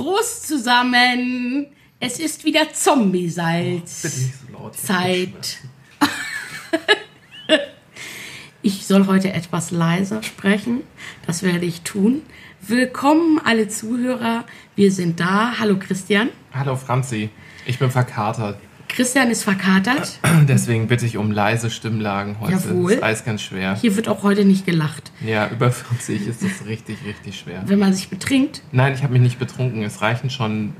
Prost zusammen. Es ist wieder Zombie-Salz. Bitte nicht so laut. Zeit. Ich soll heute etwas leiser sprechen. Das werde ich tun. Willkommen alle Zuhörer. Wir sind da. Hallo Christian. Hallo Franzi, ich bin verkatert. Christian ist verkatert. Deswegen bitte ich um leise Stimmlagen heute. Jawohl. Das ist alles ganz schwer. Hier wird auch heute nicht gelacht. Ja, über 40 ist das richtig, richtig schwer. Wenn man sich betrinkt, Nein, ich habe mich nicht betrunken. Es reichen schon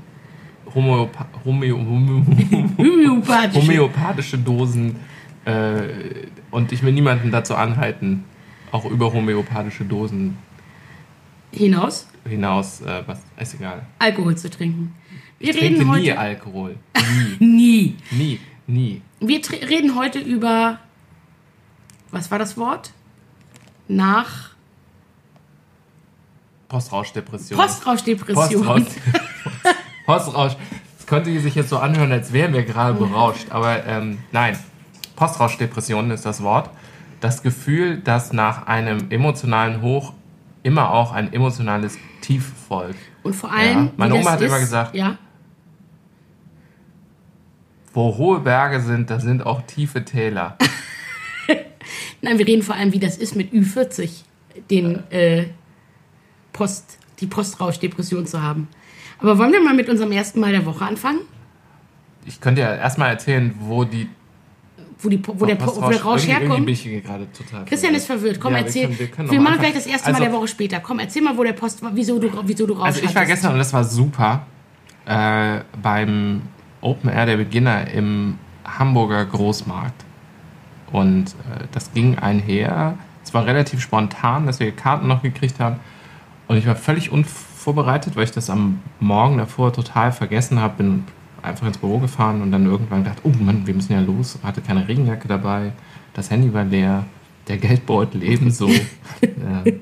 Homöopa Homö Homö homöopathisch. homöopathische Dosen. Äh, und ich will niemanden dazu anhalten, auch über homöopathische Dosen hinaus hinaus, äh, was ist egal. Alkohol zu trinken. Wir Ich reden nie heute Alkohol. nie. Nie, nie. Wir tr- reden heute über was war das Wort? Nach Postrauschdepression. Postrauschdepression. Postrausch. Postrausch. Es könnte sich jetzt so anhören, als wären wir gerade berauscht, aber ähm, nein. Postrauschdepression ist das Wort. Das Gefühl, dass nach einem emotionalen Hoch immer auch ein emotionales Tief folgt. Und vor allem, Ja, meine Oma das hat immer ist- gesagt- ja, Wo hohe Berge sind, da sind auch tiefe Täler. nein, wir reden vor allem, wie das ist mit Ü40, den äh, Post, die Postrauschdepression zu haben. Aber wollen wir mal mit unserem ersten Mal der Woche anfangen? Ich könnte ja erstmal erzählen, wo die Wo, die, wo, der, Po- wo der Rausch herkommt? ich hier gerade total Christian ist verwirrt. Komm, Ja, wir erzähl. Wir, wir können doch machen gleich das erste Mal also- der Woche später. Komm, erzähl mal, wo der Post war, wieso du, wieso du Rausch Also ich war hattest. gestern und das war super äh, beim Open Air der Beginner im Hamburger Großmarkt. Und äh, das ging einher. Es war relativ spontan, dass wir Karten noch gekriegt haben. Und ich war völlig unvorbereitet, weil ich das am Morgen davor total vergessen habe. Bin einfach ins Büro gefahren und dann irgendwann gedacht, oh Mann, wir müssen ja los. Hatte keine Regenjacke dabei. Das Handy war leer. Der Geldbeutel ebenso. äh,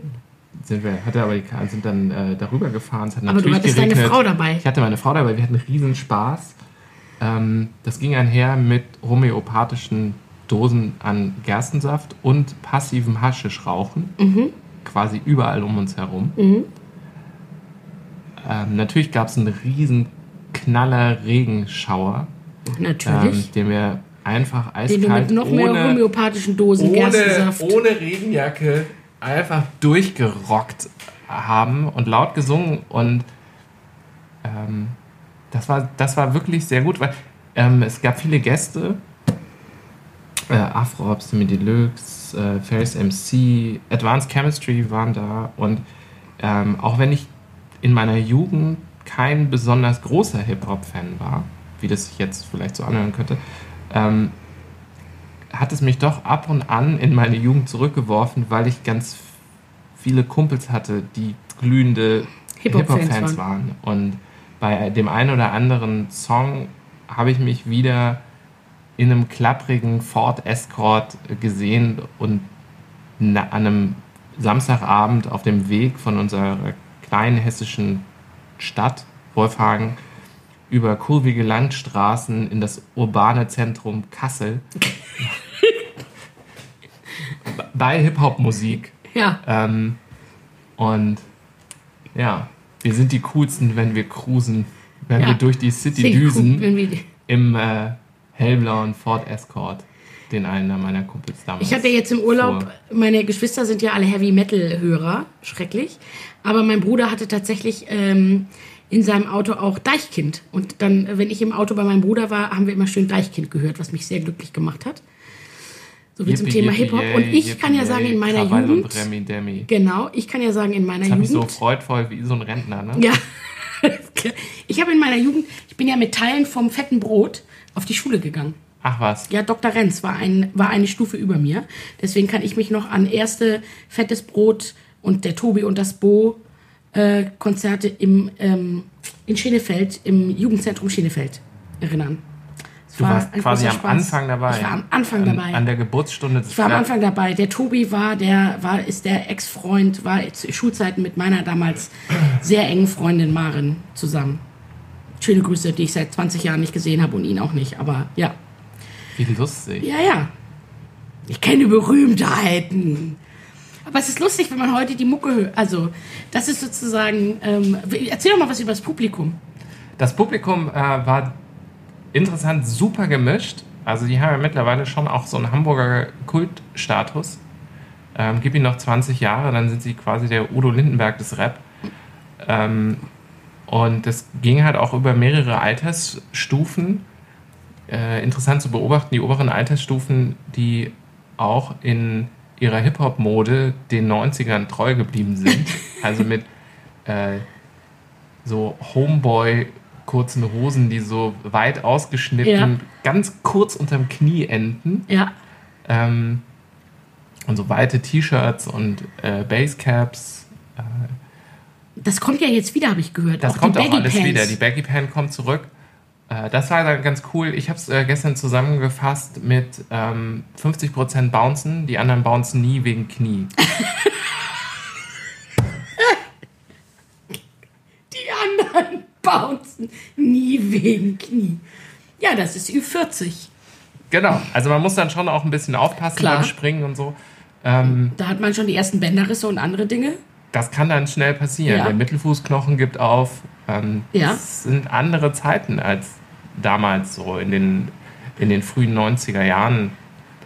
sind wir, hatte aber die Karten, sind dann äh, darüber gefahren. Es hat Aber du natürlich hattest deine geregnet. Frau dabei. Ich hatte meine Frau dabei, wir hatten riesen Spaß. Ähm, das ging einher mit homöopathischen Dosen an Gerstensaft und passivem Haschischrauchen. Mhm. Quasi überall um uns herum. Ähm, natürlich gab es einen riesen Knaller Regenschauer, ähm, den wir einfach den du mit eiskalt noch mehr ohne, homöopathischen Dosen ohne, Gerstensaft. ohne Regenjacke einfach durchgerockt haben und laut gesungen und ähm, das, war, das war wirklich sehr gut, weil ähm, es gab viele Gäste, äh, Afro Semi Deluxe, äh, Ferris MC, Advanced Chemistry waren da und ähm, auch wenn ich in meiner Jugend kein besonders großer Hip-Hop-Fan war, wie das sich jetzt vielleicht so anhören könnte, ähm, hat es mich doch ab und an in meine Jugend zurückgeworfen, weil ich ganz viele Kumpels hatte, die glühende Hip-Hop-Fans Hip-Hop-Fans waren. Und bei dem einen oder anderen Song habe ich mich wieder in einem klapprigen Ford Escort gesehen und an einem Samstagabend auf dem Weg von unserer kleinen hessischen Stadt Wolfhagen über kurvige Landstraßen in das urbane Zentrum Kassel. Bei Hip-Hop-Musik. Ja, Ähm, und ja, wir sind die coolsten, wenn wir cruisen, wenn Ja. wir durch die City sehr düsen cool, im äh, hellblauen Ford Escort, den einer meiner Kumpels damals. Ich hatte jetzt im Urlaub, fuhr. meine Geschwister sind ja alle Heavy Metal Hörer, schrecklich. Aber mein Bruder hatte tatsächlich ähm, in seinem Auto auch Deichkind. Und dann, äh, wenn ich im Auto bei meinem Bruder war, haben wir immer schön Deichkind gehört, was mich sehr glücklich gemacht hat. So wie zum Yippie, Thema yippie, Hip-Hop. Und ich yippie, kann ja sagen, in meiner Krawall Jugend. Und Remi Demi. Genau, ich kann ja sagen, in meiner Das Jugend. so freudvoll wie so ein Rentner, ne? Ja. Ich habe in meiner Jugend, ich bin ja mit Teilen vom fetten Brot auf die Schule gegangen. Ach was. Ja, Dr. Renz war, ein, war eine Stufe über mir. Deswegen kann ich mich noch an erste Fettes Brot und der Tobi und das Bo äh, Konzerte im, ähm, in Schenefeld, im Jugendzentrum Schenefeld erinnern. Du war warst quasi am Spaß. Anfang dabei. Ich war am Anfang an, dabei. An der Geburtsstunde Ich war am Anfang dabei. Der Tobi war, der war, ist der Ex-Freund, war zu Schulzeiten mit meiner damals sehr engen Freundin Maren zusammen. Schöne Grüße, die ich seit 20 Jahren nicht gesehen habe und ihn auch nicht. Aber ja, Wie lustig. ja, ja. Ich kenne Berühmtheiten. Aber es ist lustig, wenn man heute die Mucke hört. Also, das ist sozusagen. Ähm, erzähl doch mal was über das Publikum. Das Publikum äh, war interessant, super gemischt. Also die haben ja mittlerweile schon auch so einen Hamburger Kultstatus. Ähm, gib ihnen noch 20 Jahre, dann sind sie quasi der Udo Lindenberg des Rap. Ähm, und das ging halt auch über mehrere Altersstufen. Äh, interessant zu beobachten, die oberen Altersstufen, die auch in ihrer Hip-Hop-Mode den 90ern treu geblieben sind. also mit äh, so Homeboy kurzen Hosen, die so weit ausgeschnitten, Ja. ganz kurz unterm Knie enden. Ja. Ähm, und so weite T-Shirts und äh, Basecaps. Das kommt ja jetzt wieder, habe ich gehört. Das die kommt auch alles wieder. Die Baggy Pan kommt zurück. Äh, das war dann ganz cool. Ich habe es äh, gestern zusammengefasst mit ähm, 50% Bouncen. Die anderen bouncen nie wegen Knie. Die anderen bouncen nie wegen Knie. Ja, das ist Ü40. Genau. Also man muss dann schon auch ein bisschen aufpassen Klar. beim Springen und so. Ähm, Da hat man schon die ersten Bänderrisse und andere Dinge. das kann dann schnell passieren. Ja. Der Mittelfußknochen gibt auf. Ähm, Ja. Das sind andere Zeiten als damals so in den, in den frühen 90er Jahren,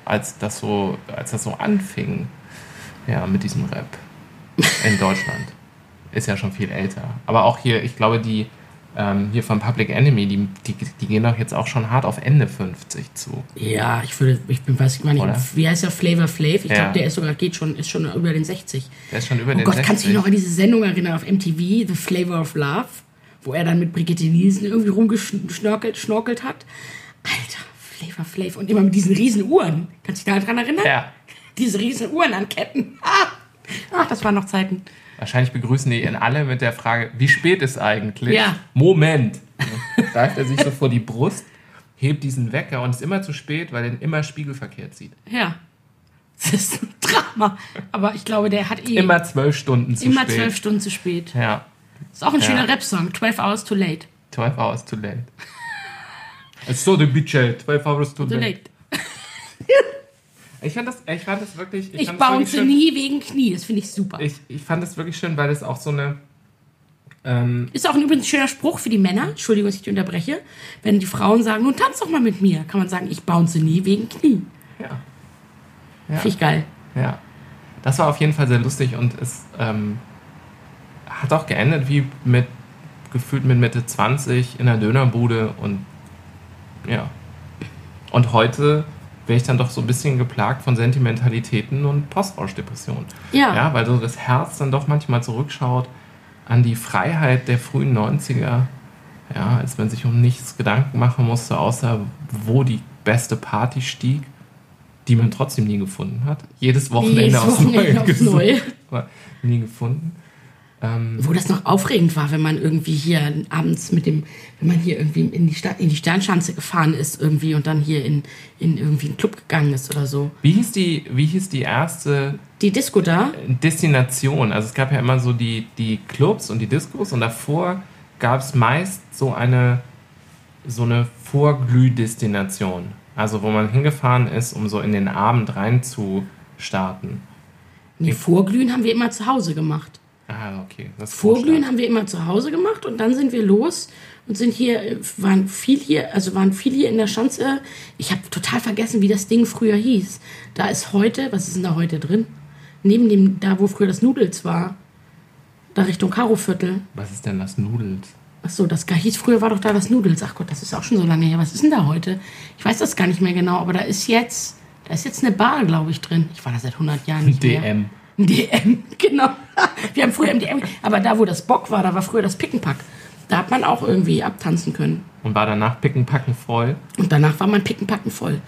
als das so, als das so anfing. Ja, mit diesem Rap in Deutschland. Ist ja schon viel älter. Aber auch hier, ich glaube, die ähm, hier von Public Enemy, die, die, die gehen doch jetzt auch schon hart auf Ende 50 zu. Ja, ich würde, ich bin, weiß ich mal nicht, Oder? wie heißt der Flavor Flav? Ich Ja. glaube, der ist sogar, geht schon, ist schon über den 60. Der ist schon über Oh den Gott, 60. kannst du dich noch an diese Sendung erinnern auf MTV, The Flavor of Love, wo er dann mit Brigitte Nielsen irgendwie rumgeschnorkelt schnorkelt hat? Alter, Flavor Flav und immer mit diesen riesen Uhren. Kannst du dich daran erinnern? Ja. Diese riesen Uhren an Ketten. Ah. Ach, das waren noch Zeiten. Wahrscheinlich begrüßen die ihn alle mit der Frage, wie spät ist eigentlich? Ja. Moment. Greift er sich so vor die Brust, hebt diesen Wecker und ist immer zu spät, weil er ihn immer spiegelverkehrt sieht. Ja. Das ist ein Drama. Aber ich glaube, der hat eh Immer zwölf Stunden zu immer spät. zwölf Stunden zu spät. Ja. Ist auch ein Ja. schöner Rap-Song. 12 Hours too late. 12 hours too late. It's so the bitch, 12 hours too Too late. late. Ich fand das, ich fand das wirklich, Ich wirklich bounce schön. nie wegen Knie. Das finde ich super. Ich, ich fand das wirklich schön, weil das auch so eine, ähm, Ist auch ein übrigens schöner Spruch für die Männer. Entschuldigung, dass ich unterbreche. Wenn die Frauen sagen, nun tanz doch mal mit mir, kann man sagen, ich bounce nie wegen Knie. ja, Finde ich geil. Ja, das war auf jeden Fall sehr lustig und es ähm, hat auch geendet wie mit gefühlt mit Mitte 20 in der Dönerbude und ja. Und heute wäre ich dann doch so ein bisschen geplagt von Sentimentalitäten und Postrauschdepressionen. Ja. Ja, weil so das Herz dann doch manchmal zurückschaut an die Freiheit der frühen 90er. Ja, als man sich um nichts Gedanken machen musste, außer wo die beste Party stieg, die man trotzdem nie gefunden hat. Jedes Wochenende Jedes aufs Wochenende Neue aufs Neue. nie gefunden. Ähm, Wo das noch aufregend war, wenn man irgendwie hier abends mit dem, wenn man hier irgendwie in die Stadt, in die Sternschanze gefahren ist irgendwie und dann hier in, in irgendwie einen Club gegangen ist oder so. wie, hieß die, wie hieß die erste Die Disco da, Destination? Also es gab ja immer so die, die Clubs und die Diskos und davor gab es meist so eine, so eine Vorglühdestination. Also wo man hingefahren ist, um so in den Abend rein zu starten. nee, Vorglühen haben wir immer zu Hause gemacht. Ah, okay. Das Vorglühen haben wir immer zu Hause gemacht und dann sind wir los und sind hier, äh, waren viel hier, also waren viel hier in der Schanze. Ich habe total vergessen, wie das Ding früher hieß. Da ist heute, was ist denn da heute drin? Neben dem, da wo früher das Nudels war, da Richtung Karoviertel. Was ist denn das Nudels? Ach so, das hieß früher war doch da das Nudels. Ach Gott, das ist auch schon so lange her. Was ist denn da heute? Ich weiß das gar nicht mehr genau, aber da ist jetzt, da ist jetzt eine Bar, glaube ich, drin. Ich war da seit 100 Jahren nicht mehr. DM. Ein DM, genau. Wir haben früher im DM, aber da, wo das Bock war, da war früher das Pickenpack. Da hat man auch irgendwie abtanzen können. Und war danach picken, packen voll. Und danach war mein Pickenpacken voll.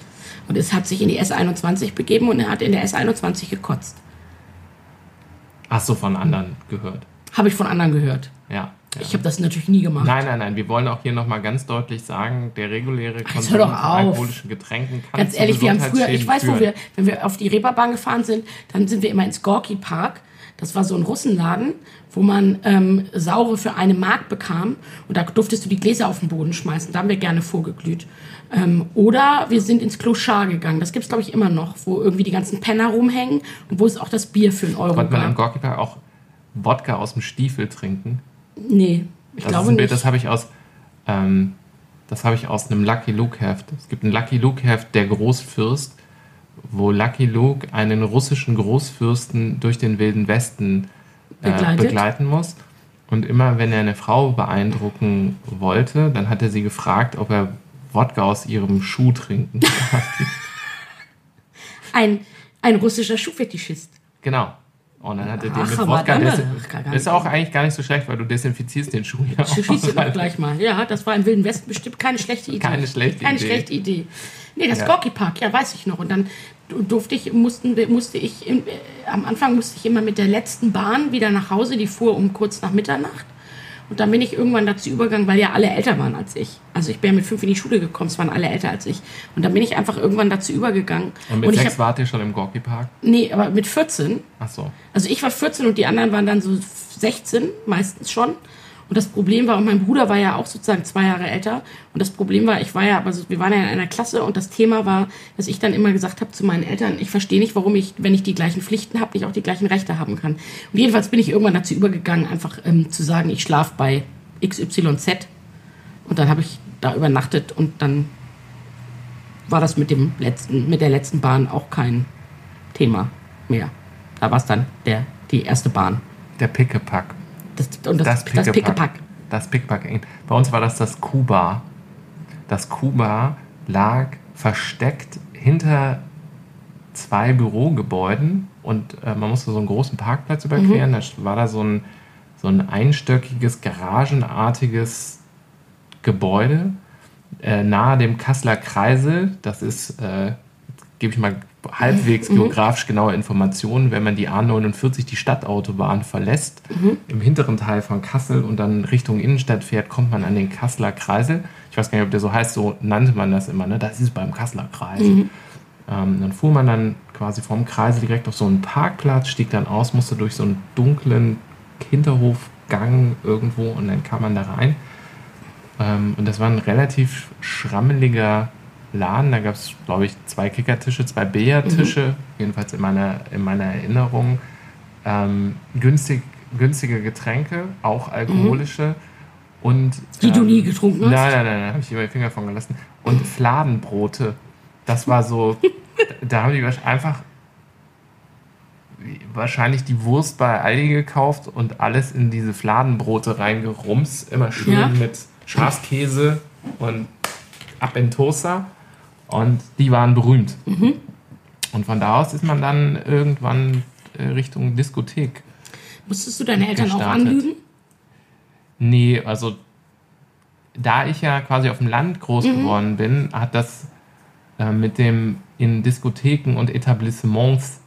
Und es hat sich in die S21 begeben und er hat in der S21 gekotzt. Hast du von anderen gehört? Habe ich von anderen gehört. Ja. Ja. Ich habe das natürlich nie gemacht. Nein, nein, nein. Wir wollen auch hier nochmal ganz deutlich sagen, der reguläre Konsum von alkoholischen Getränken kann Ganz ehrlich, wir haben früher, ich weiß, wo führen. wir, wenn wir auf die Reeperbahn gefahren sind, dann sind wir immer ins Gorki Park. Das war so ein Russenladen, wo man ähm, Saure für eine Mark bekam. Und da durftest du die Gläser auf den Boden schmeißen. Da haben wir gerne vorgeglüht. Ähm, oder wir sind ins Kloschar gegangen. Das gibt's glaube ich, immer noch, wo irgendwie die ganzen Penner rumhängen und wo es auch das Bier für einen Euro Konnte man im gab. Gorky Park auch Wodka aus dem Stiefel trinken? Nee, ich Das, ist glaube ein Bild, nicht. das habe ich aus, ähm, das habe ich aus einem Lucky Luke Heft. Es gibt ein Lucky Luke Heft, der Großfürst, wo Lucky Luke einen russischen Großfürsten durch den Wilden Westen äh, begleiten muss. Und immer wenn er eine Frau beeindrucken wollte, dann hat er sie gefragt, ob er Wodka aus ihrem Schuh trinken kann. Ein, ein russischer Schuhfetischist. genau. Und dann hat er den Ach, mit Wodka. nicht. Ist auch eigentlich gar nicht so schlecht, weil du desinfizierst den Schuh ja Ich schieße auch. doch gleich mal. Ja, das war im Wilden Westen bestimmt keine schlechte Idee. Keine schlechte keine Idee. schlechte Idee. Nee, das Ja. Gorky Park, ja, weiß ich noch. Und dann durfte ich, mussten, musste ich, äh, am Anfang musste ich immer mit der letzten Bahn wieder nach Hause, die fuhr um kurz nach Mitternacht. Und dann bin ich irgendwann dazu übergegangen, weil ja alle älter waren als ich. Also ich bin ja mit fünf in die Schule gekommen, es waren alle älter als ich. Und dann bin ich einfach irgendwann dazu übergegangen. Und mit ich sechs hab, wart ihr schon im Gorky Park? nee, aber mit 14 Ach so. also ich war 14 und die anderen waren dann so 16, meistens schon. Und das Problem war, und mein Bruder war ja auch sozusagen zwei Jahre älter. Und das Problem war, ich war ja, also wir waren ja in einer Klasse und das Thema war, dass ich dann immer gesagt habe zu meinen Eltern, ich verstehe nicht, warum ich, wenn ich die gleichen Pflichten habe, nicht auch die gleichen Rechte haben kann. Und jedenfalls bin ich irgendwann dazu übergegangen, einfach ähm, zu sagen, ich schlafe bei XYZ. Und dann habe ich da übernachtet und dann war das mit dem letzten, mit der letzten Bahn auch kein Thema mehr. Da war es dann der, die erste Bahn. Der Pickepack. Das, und das, das, Pickepack. Pickepack. Das Pickpack. Bei uns war das das Kuba. Das Kuba lag versteckt hinter zwei Bürogebäuden und äh, man musste so einen großen Parkplatz überqueren. Da war da so ein, so ein einstöckiges, garagenartiges Gebäude äh, nahe dem Kasseler Kreisel. Das ist, äh, gebe ich mal halbwegs geografisch genaue Informationen, wenn man die A49, die Stadtautobahn, verlässt, im hinteren Teil von Kassel und dann Richtung Innenstadt fährt, kommt man an den Kasseler Kreisel. Ich weiß gar nicht, ob der so heißt, so nannte man das immer, ne? Das ist beim Kasseler Kreisel. Ähm, dann fuhr man dann quasi vom Kreisel direkt auf so einen Parkplatz, stieg dann aus, musste durch so einen dunklen Hinterhofgang irgendwo und dann kam man da rein. Ähm, und das war ein relativ schrammeliger Laden. Da gab es, glaube ich, zwei Kickertische, zwei Billardtische, jedenfalls in meiner, in meiner Erinnerung. Ähm, günstig, günstige Getränke, auch alkoholische. Und, Die du ähm, nie getrunken hast? Nein, nein, nein, da habe ich immer die Finger von gelassen. Und Fladenbrote. Das war so, da haben die einfach wahrscheinlich die Wurst bei Aldi gekauft und alles in diese Fladenbrote reingerumst. Immer schön Ja. mit Schafskäse und ab in Toaster. Und die waren berühmt. Mhm. Und von da aus ist man dann irgendwann äh, Richtung Diskothek. Musstest du deine Eltern auch gestartet. anlügen? Nee, also da ich ja quasi auf dem Land groß Mhm. geworden bin, hat das äh, mit dem in Diskotheken und Etablissements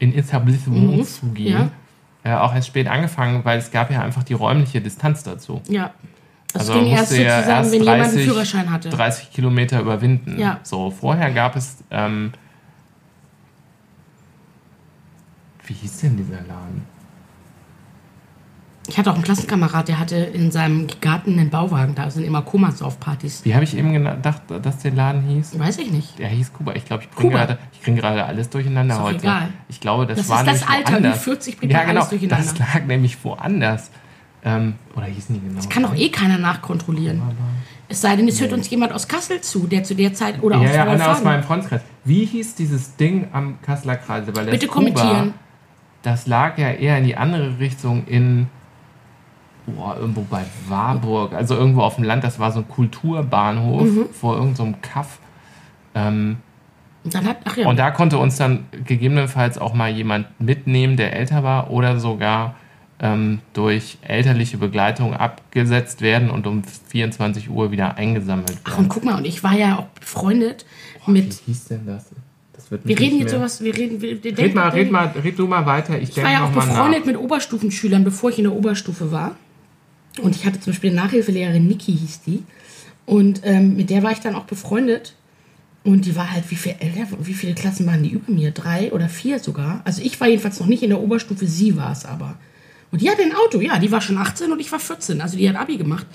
in Etablissements zu gehen äh, auch erst spät angefangen, weil es gab ja einfach die räumliche Distanz dazu. Ja. Das Also ging man erst musste ja sozusagen, erst wenn jemand einen 30 Führerschein hatte. 30 Kilometer überwinden. Ja. So, vorher gab es, ähm, wie hieß denn dieser Laden? Ich hatte auch einen Klassenkamerad, der hatte in seinem Garten einen Bauwagen. Da sind immer Komasauf-Partys. Wie habe ich eben gedacht, dass der Laden hieß? Weiß ich nicht. Der hieß Kuba. Ich glaube, ich bringe gerade, ich bringe gerade alles durcheinander Ist heute. egal. Ich glaube, das, Das war ist das Alter. woanders. Mit 40 bringt ja, genau. alles durcheinander. Das lag nämlich woanders. Ähm, oder hießen die genau? Das kann doch eh keiner nachkontrollieren. Es sei denn, es hört uns jemand aus Kassel zu, der zu der Zeit oder Ja, aus ja, einer aus meinem Freundeskreis. Wie hieß dieses Ding am Kasseler Kreise? Bitte Kuba, kommentieren. Das lag ja eher in die andere Richtung in boah, irgendwo bei Warburg, also irgendwo auf dem Land. Das war so ein Kulturbahnhof Mhm. vor irgendeinem Kaff. Ähm, hat, ja, Und da konnte uns dann gegebenenfalls auch mal jemand mitnehmen, der älter war oder sogar ähm, durch elterliche Begleitung abgesetzt werden und um 24 Uhr wieder eingesammelt ach und werden. guck mal, und ich war ja auch befreundet mit. Wie hieß denn das? das wird Wir reden jetzt sowas, wir reden. Wir, wir Red mal, denken- red mal, red du mal weiter. Ich, Ich war ja auch befreundet nach. mit Oberstufenschülern, bevor ich in der Oberstufe war. Und ich hatte zum Beispiel eine Nachhilfelehrerin, Niki hieß die. Und ähm, mit der war ich dann auch befreundet. Und die war halt, wie, viel älter, wie viele Klassen waren die über mir? Drei oder vier sogar. Also ich war jedenfalls noch nicht in der Oberstufe, sie war es aber. Und die hatte ein Auto, ja, die war schon 18 und ich war 14. Also die hat Abi gemacht.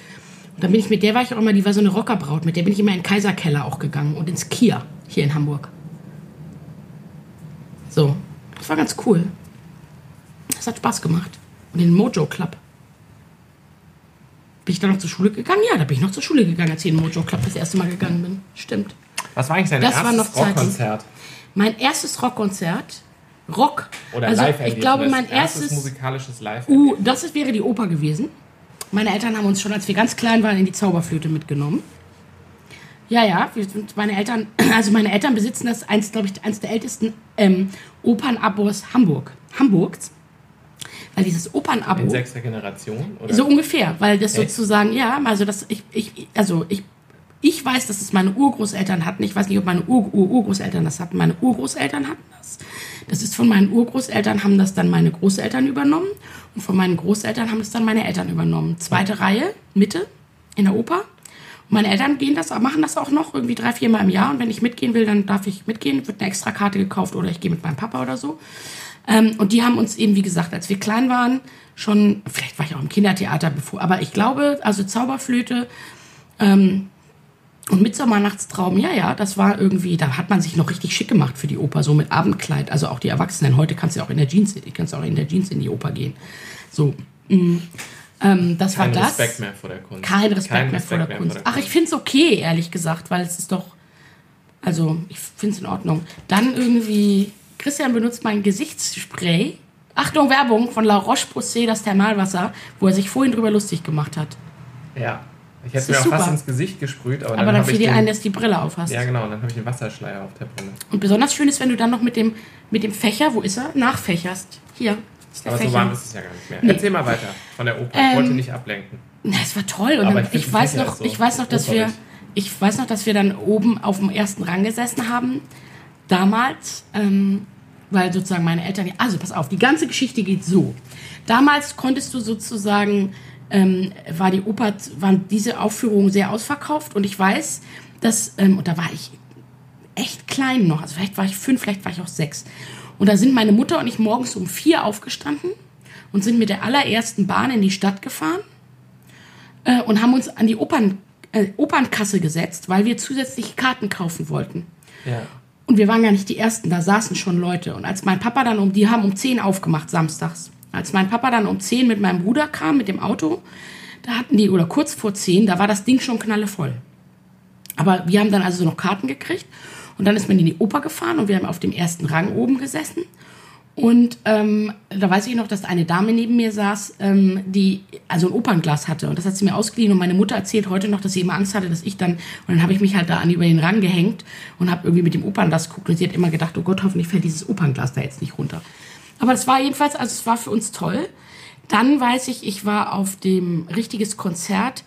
Und dann bin ich mit der war ich auch immer, die war so eine Rockerbraut, mit der bin ich immer in den Kaiserkeller auch gegangen und ins Kia hier in Hamburg. So, das war ganz cool. Das hat Spaß gemacht. Und den Mojo Club. Bin ich da noch zur Schule gegangen? Ja, da bin ich noch zur Schule gegangen, als ich in den Mojo Club das erste Mal gegangen bin. Stimmt. Was war eigentlich dein Das war erstes. Rockkonzert? Mein erstes Rockkonzert. Rock. Oder also, live ich glaube, mein erstes, erstes. musikalisches live Uh, das ist, wäre die Oper gewesen. Meine Eltern haben uns schon, als wir ganz klein waren, in die Zauberflöte mitgenommen. Ja, ja, meine Eltern, also meine Eltern besitzen das eins, glaube ich, eins der ältesten ähm, Opernabos Hamburg, Hamburgs. Weil dieses Opernabo. in sechster Generation? Oder? So ungefähr, weil das Echt? sozusagen, ja, also das, ich, ich, also ich, ich weiß, dass es meine Urgroßeltern hatten. Ich weiß nicht, ob meine Ur Ur Urgroßeltern das hatten. Meine Urgroßeltern hatten das. Das ist von meinen Urgroßeltern haben das dann meine Großeltern übernommen und von meinen Großeltern haben es dann meine Eltern übernommen. Zweite Reihe, Mitte in der Oper. Und meine Eltern gehen das, machen das auch noch irgendwie drei, vier Mal im Jahr. Und wenn ich mitgehen will, dann darf ich mitgehen, wird eine extra Karte gekauft oder ich gehe mit meinem Papa oder so. Ähm, und die haben uns eben, wie gesagt, als wir klein waren, schon, vielleicht war ich auch im Kindertheater bevor, aber ich glaube, also Zauberflöte ähm, und Mitternachtstraum, ja, ja, das war irgendwie, da hat man sich noch richtig schick gemacht für die Oper, so mit Abendkleid, also auch die Erwachsenen. Heute kannst du ja auch in der Jeans, kannst du auch in der Jeans in die Oper gehen. So, mh, ähm, das Kein war das. Respekt mehr vor der Kunst. Kein Respekt, Kein mehr, vor der Respekt Kunst. Ach, ich finde es okay, ehrlich gesagt, weil es ist doch. Also, ich finde es in Ordnung. Dann irgendwie. Christian benutzt mein Gesichtsspray. Achtung, Werbung von La Roche-Posay, das Thermalwasser, wo er sich vorhin drüber lustig gemacht hat. Ja. Ich hätte mir auch fast super. ins Gesicht gesprüht, aber, Aber dann, dann fiel ich dir ein, dass du die Brille auf hast. Ja, genau, und dann habe ich den Wasserschleier auf der Brille. Und besonders schön ist, wenn du dann noch mit dem, mit dem Fächer, wo ist er? Nachfächerst. Hier ist der Aber so Fächer. warm ist es ja gar nicht mehr. Nee. Erzähl mal weiter von der Oper. Ich Ähm, wollte nicht ablenken. Na, es war toll. Und Aber ich ich, weiß Fächer noch, so ich weiß noch, dass wir, ich weiß noch, dass wir dann oben auf dem ersten Rang gesessen haben. Damals, ähm, weil sozusagen meine Eltern, also pass auf, die ganze Geschichte geht so. Damals konntest du sozusagen, ähm, war die Oper, waren diese Aufführungen sehr ausverkauft und ich weiß, dass, ähm, und da war ich echt klein noch, also vielleicht war ich fünf, vielleicht war ich auch sechs. Und da sind meine Mutter und ich morgens um vier aufgestanden und sind mit der allerersten Bahn in die Stadt gefahren äh, und haben uns an die Opern, äh, Opernkasse gesetzt, weil wir zusätzlich Karten kaufen wollten. Ja. Und wir waren gar nicht die Ersten, da saßen schon Leute. Und als mein Papa dann um, die haben um 10 aufgemacht, samstags. Als mein Papa dann um 10 mit meinem Bruder kam, mit dem Auto, da hatten die, oder kurz vor 10, da war das Ding schon knallevoll. Aber wir haben dann also noch Karten gekriegt. Und dann ist man in die Oper gefahren und wir haben auf dem ersten Rang oben gesessen. Und ähm, da weiß ich noch, dass eine Dame neben mir saß, ähm, die also ein Opernglas hatte. Und das hat sie mir ausgeliehen. Und meine Mutter erzählt heute noch, dass sie immer Angst hatte, dass ich dann. Und dann habe ich mich halt da an über den Rang gehängt und habe irgendwie mit dem Opernglas geguckt. Und sie hat immer gedacht, oh Gott, hoffentlich fällt dieses Opernglas da jetzt nicht runter. Aber das war jedenfalls, also es war für uns toll. Dann weiß ich, ich war auf dem richtiges Konzert.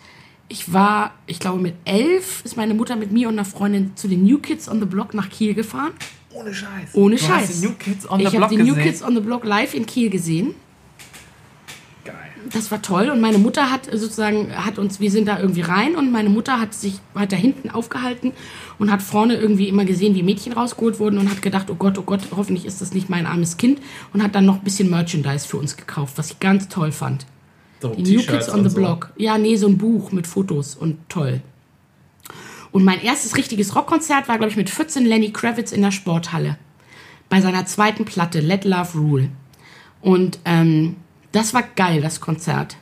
Ich war, ich glaube, mit elf ist meine Mutter mit mir und einer Freundin zu den New Kids on the Block nach Kiel gefahren. Ohne Scheiß. Ohne du Scheiß. Hast die New Kids on ich the habe Block die gesehen. New Kids on the Block live in Kiel gesehen. Das war toll und meine Mutter hat sozusagen hat uns wir sind da irgendwie rein und meine Mutter hat sich da hinten aufgehalten und hat vorne irgendwie immer gesehen, wie Mädchen rausgeholt wurden und hat gedacht, oh Gott, oh Gott, hoffentlich ist das nicht mein armes Kind und hat dann noch ein bisschen Merchandise für uns gekauft, was ich ganz toll fand. So, Die New Kids on the so. Block. Ja, nee, so ein Buch mit Fotos und toll. Und mein erstes richtiges Rockkonzert war, glaube ich, mit 14 Lenny Kravitz in der Sporthalle. Bei seiner zweiten Platte, Let Love Rule. Und ähm, das war geil, das Konzert.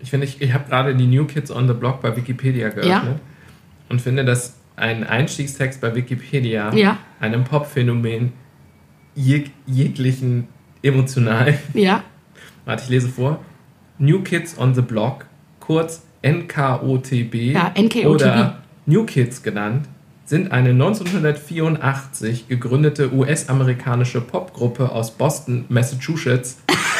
Ich finde, ich, ich habe gerade die New Kids on the Block bei Wikipedia geöffnet Ja. und finde, dass ein Einstiegstext bei Wikipedia Ja. einem Popphänomen jeg jeglichen emotional. Ja, Warte, ich lese vor. New Kids on the Block, kurz NKOTB Ja, NKOTB. oder New Kids genannt, sind eine 1984 gegründete US-amerikanische Popgruppe aus Boston, Massachusetts,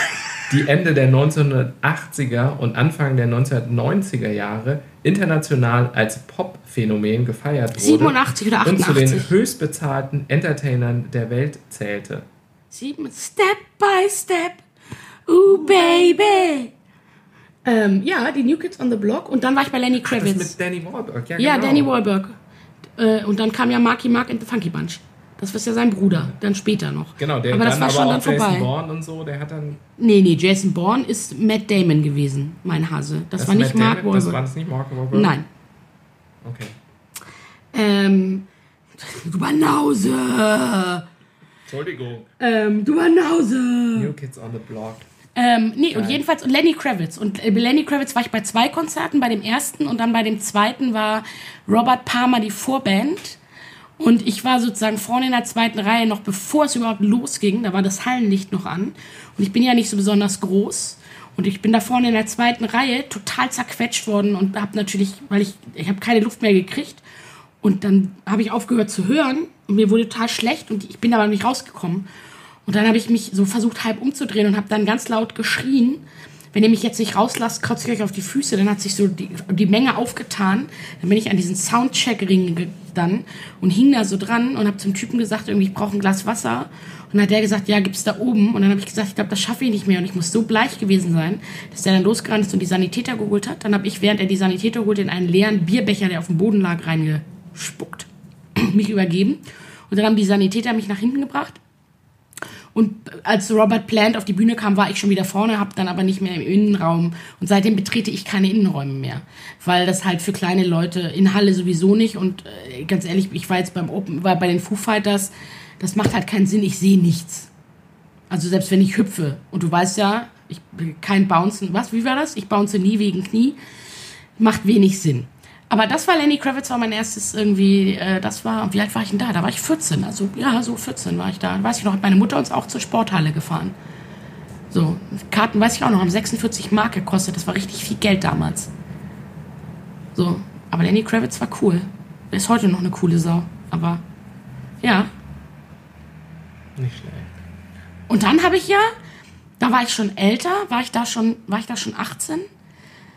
die Ende der 1980er und Anfang der 1990er Jahre international als Popphänomen gefeiert wurde 87 oder und zu den 88. höchstbezahlten Entertainern der Welt zählte. Sieben, Step by Step. Ooh, baby. Ähm, ja, die New Kids on the Block. Und dann war ich bei Lenny Das Kravitz. mit Danny Wahlberg, ja, Ja, genau. Danny Wahlberg. Äh, und dann kam ja Marky Mark in the Funky Bunch. Das war ja sein Bruder, dann später noch. Genau, der aber das dann war aber schon dann Jason vorbei. Bourne und so, der hat dann. Nee, nee, Jason Bourne ist Matt Damon gewesen, mein Hase. Das, war nicht Matt Mark Damon, Das war Wahlberg. das nicht Mark Wahlberg? Nein. Okay. Ähm, du Banause! Entschuldigung. Ähm, du Banause! New Kids on the Block. Ähm, nee, und Geil. jedenfalls und Lenny Kravitz. Und äh, bei Lenny Kravitz war ich bei zwei Konzerten. Bei dem ersten und dann bei dem zweiten war Robert Palmer die Vorband. Und ich war sozusagen vorne in der zweiten Reihe, noch bevor es überhaupt losging. Da war das Hallenlicht noch an. Und ich bin ja nicht so besonders groß. Und ich bin da vorne in der zweiten Reihe total zerquetscht worden und habe natürlich, weil ich, ich habe keine Luft mehr gekriegt. Und dann habe ich aufgehört zu hören und mir wurde total schlecht und ich bin aber nicht rausgekommen. Und dann habe ich mich so versucht, halb umzudrehen und habe dann ganz laut geschrien, wenn ihr mich jetzt nicht rauslasst, kotze ich euch auf die Füße. Dann hat sich so die, die Menge aufgetan. Dann bin ich an diesen Soundcheck-Ring dann und hing da so dran und habe zum Typen gesagt, irgendwie, ich brauche ein Glas Wasser. Und dann hat der gesagt, ja, gibt's da oben. Und dann habe ich gesagt, ich glaube, das schaffe ich nicht mehr. Und ich muss so bleich gewesen sein, dass der dann losgerannt ist und die Sanitäter geholt hat. Dann habe ich, während er die Sanitäter holte, in einen leeren Bierbecher, der auf dem Boden lag, reingespuckt. mich übergeben. Und dann haben die Sanitäter mich nach hinten gebracht. Und als Robert Plant auf die Bühne kam, war ich schon wieder vorne, habe dann aber nicht mehr im Innenraum. Und seitdem betrete ich keine Innenräume mehr. Weil das halt für kleine Leute in Halle sowieso nicht. Und äh, ganz ehrlich, ich war jetzt beim Open, war bei den Foo Fighters, das macht halt keinen Sinn, ich sehe nichts. Also selbst wenn ich hüpfe. Und du weißt ja, ich kein Bouncen. Was, wie war das? Ich bounce nie wegen Knie. Macht wenig Sinn. Aber das war Lenny Kravitz, war mein erstes irgendwie, äh, das war, wie alt war ich denn da? Da war ich 14, also ja, so 14 war ich da. Weiß ich noch, hat meine Mutter uns auch zur Sporthalle gefahren. So, Karten, weiß ich auch noch, haben 46 Mark gekostet, das war richtig viel Geld damals. So, aber Lenny Kravitz war cool. Er ist heute noch eine coole Sau, aber ja. Nicht schlecht. Und dann habe ich ja, da war ich schon älter, war ich da schon, war ich da schon 18?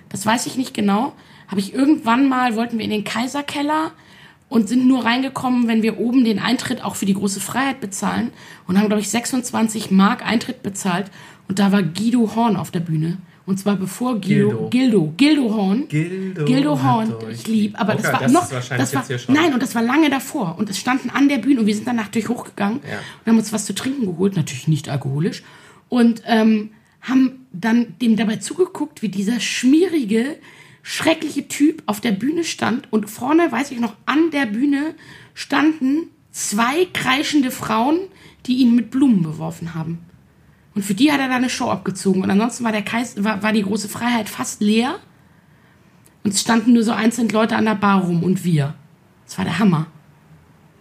Das weiß ich nicht genau. Habe ich irgendwann mal, wollten wir in den Kaiserkeller und sind nur reingekommen, wenn wir oben den Eintritt auch für die große Freiheit bezahlen und haben, glaube ich, 26 Mark Eintritt bezahlt und da war Guido Horn auf der Bühne. Und zwar bevor Guido, Gildo. Gildo, Gildo Horn. Gildo Gildo Horn, ich lieb, aber lieb. das Okay, war das noch, das war, nein, und das war lange davor und es standen an der Bühne und wir sind dann natürlich hochgegangen Ja. und haben uns was zu trinken geholt, natürlich nicht alkoholisch und ähm, haben dann dem dabei zugeguckt, wie dieser schmierige, schreckliche Typ auf der Bühne stand und vorne, weiß ich noch, an der Bühne standen zwei kreischende Frauen, die ihn mit Blumen beworfen haben. Und für die hat er dann eine Show abgezogen. Und ansonsten war, der Kreis, war, war die große Freiheit fast leer. Und es standen nur so einzelne Leute an der Bar rum und wir. Das war der Hammer.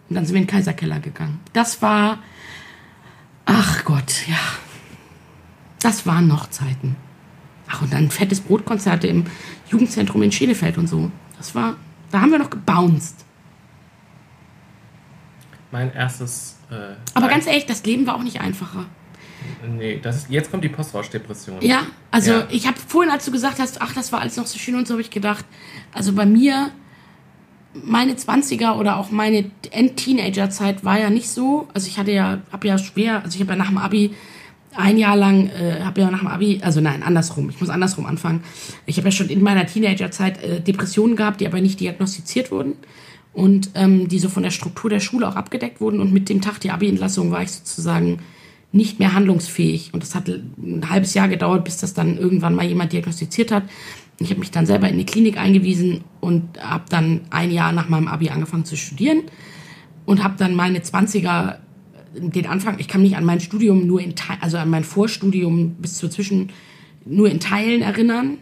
Und dann sind wir in den Kaiserkeller gegangen. Das war. Ach Gott, ja. Das waren noch Zeiten. Ach, und dann fettes Brotkonzerte im Jugendzentrum in Schenefeld und so. Das war. Da haben wir noch gebounced. Mein erstes. Äh, Aber ganz ehrlich, das Leben war auch nicht einfacher. Nee, das ist, jetzt kommt die Postrauschdepression. Ja, also Ja. ich habe vorhin, als du gesagt hast, ach, das war alles noch so schön und so, habe ich gedacht, also bei mir, meine 20er oder auch meine End-Teenager-Zeit war ja nicht so. Also ich hatte ja, habe ja schwer, also ich habe ja nach dem Abi ein Jahr lang, äh, habe ja nach dem Abi, also nein, andersrum, ich muss andersrum anfangen. Ich habe ja schon in meiner Teenager-Zeit äh, Depressionen gehabt, die aber nicht diagnostiziert wurden und ähm, die so von der Struktur der Schule auch abgedeckt wurden. Und mit dem Tag der Abi-Entlassung war ich sozusagen nicht mehr handlungsfähig. Und das hat ein halbes Jahr gedauert, bis das dann irgendwann mal jemand diagnostiziert hat. Ich habe mich dann selber in die Klinik eingewiesen und habe dann ein Jahr nach meinem Abi angefangen zu studieren und habe dann meine 20er den Anfang, ich kann mich an mein Studium nur in also an mein Vorstudium bis zur Zwischen nur in Teilen erinnern.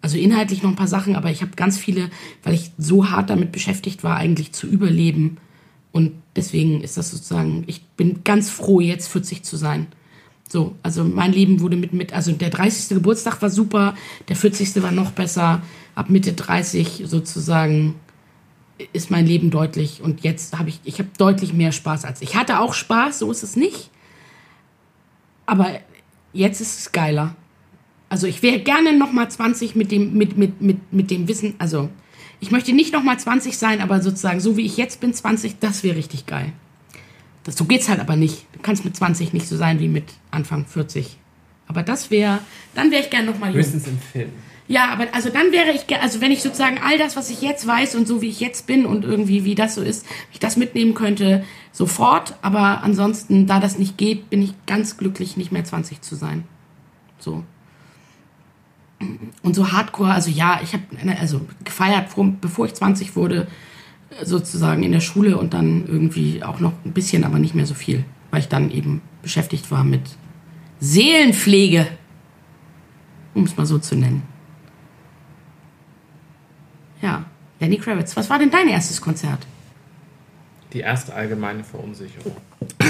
Also inhaltlich noch ein paar Sachen, aber ich habe ganz viele, weil ich so hart damit beschäftigt war, eigentlich zu überleben. Und deswegen ist das sozusagen, ich bin ganz froh, jetzt 40 zu sein. So, also mein Leben wurde mit, mit, also der 30. Geburtstag war super, der 40. war noch besser. Ab Mitte 30 sozusagen ist mein Leben deutlich und jetzt habe ich, ich habe deutlich mehr Spaß als ich hatte auch Spaß, so ist es nicht. Aber jetzt ist es geiler. Also ich wäre gerne noch mal 20 mit dem, mit, mit, mit, mit dem Wissen, also ich möchte nicht noch mal 20 sein, aber sozusagen so wie ich jetzt bin, 20, das wäre richtig geil. Das, so geht's halt aber nicht. Du kannst mit 20 nicht so sein wie mit Anfang 40. Aber das wäre, dann wäre ich gerne noch mal jung. Höchstens im Film. Ja, aber also dann wäre ich, also wenn ich sozusagen all das, was ich jetzt weiß und so wie ich jetzt bin und irgendwie wie das so ist, ich das mitnehmen könnte, sofort. Aber ansonsten, da das nicht geht, bin ich ganz glücklich, nicht mehr 20 zu sein. So. Und so Hardcore, also ja, ich habe also gefeiert, vor, bevor ich 20 wurde, sozusagen in der Schule und dann irgendwie auch noch ein bisschen, aber nicht mehr so viel, weil ich dann eben beschäftigt war mit Seelenpflege, um es mal so zu nennen. Ja, Lenny Kravitz, was war denn dein erstes Konzert? Die erste allgemeine Verunsicherung.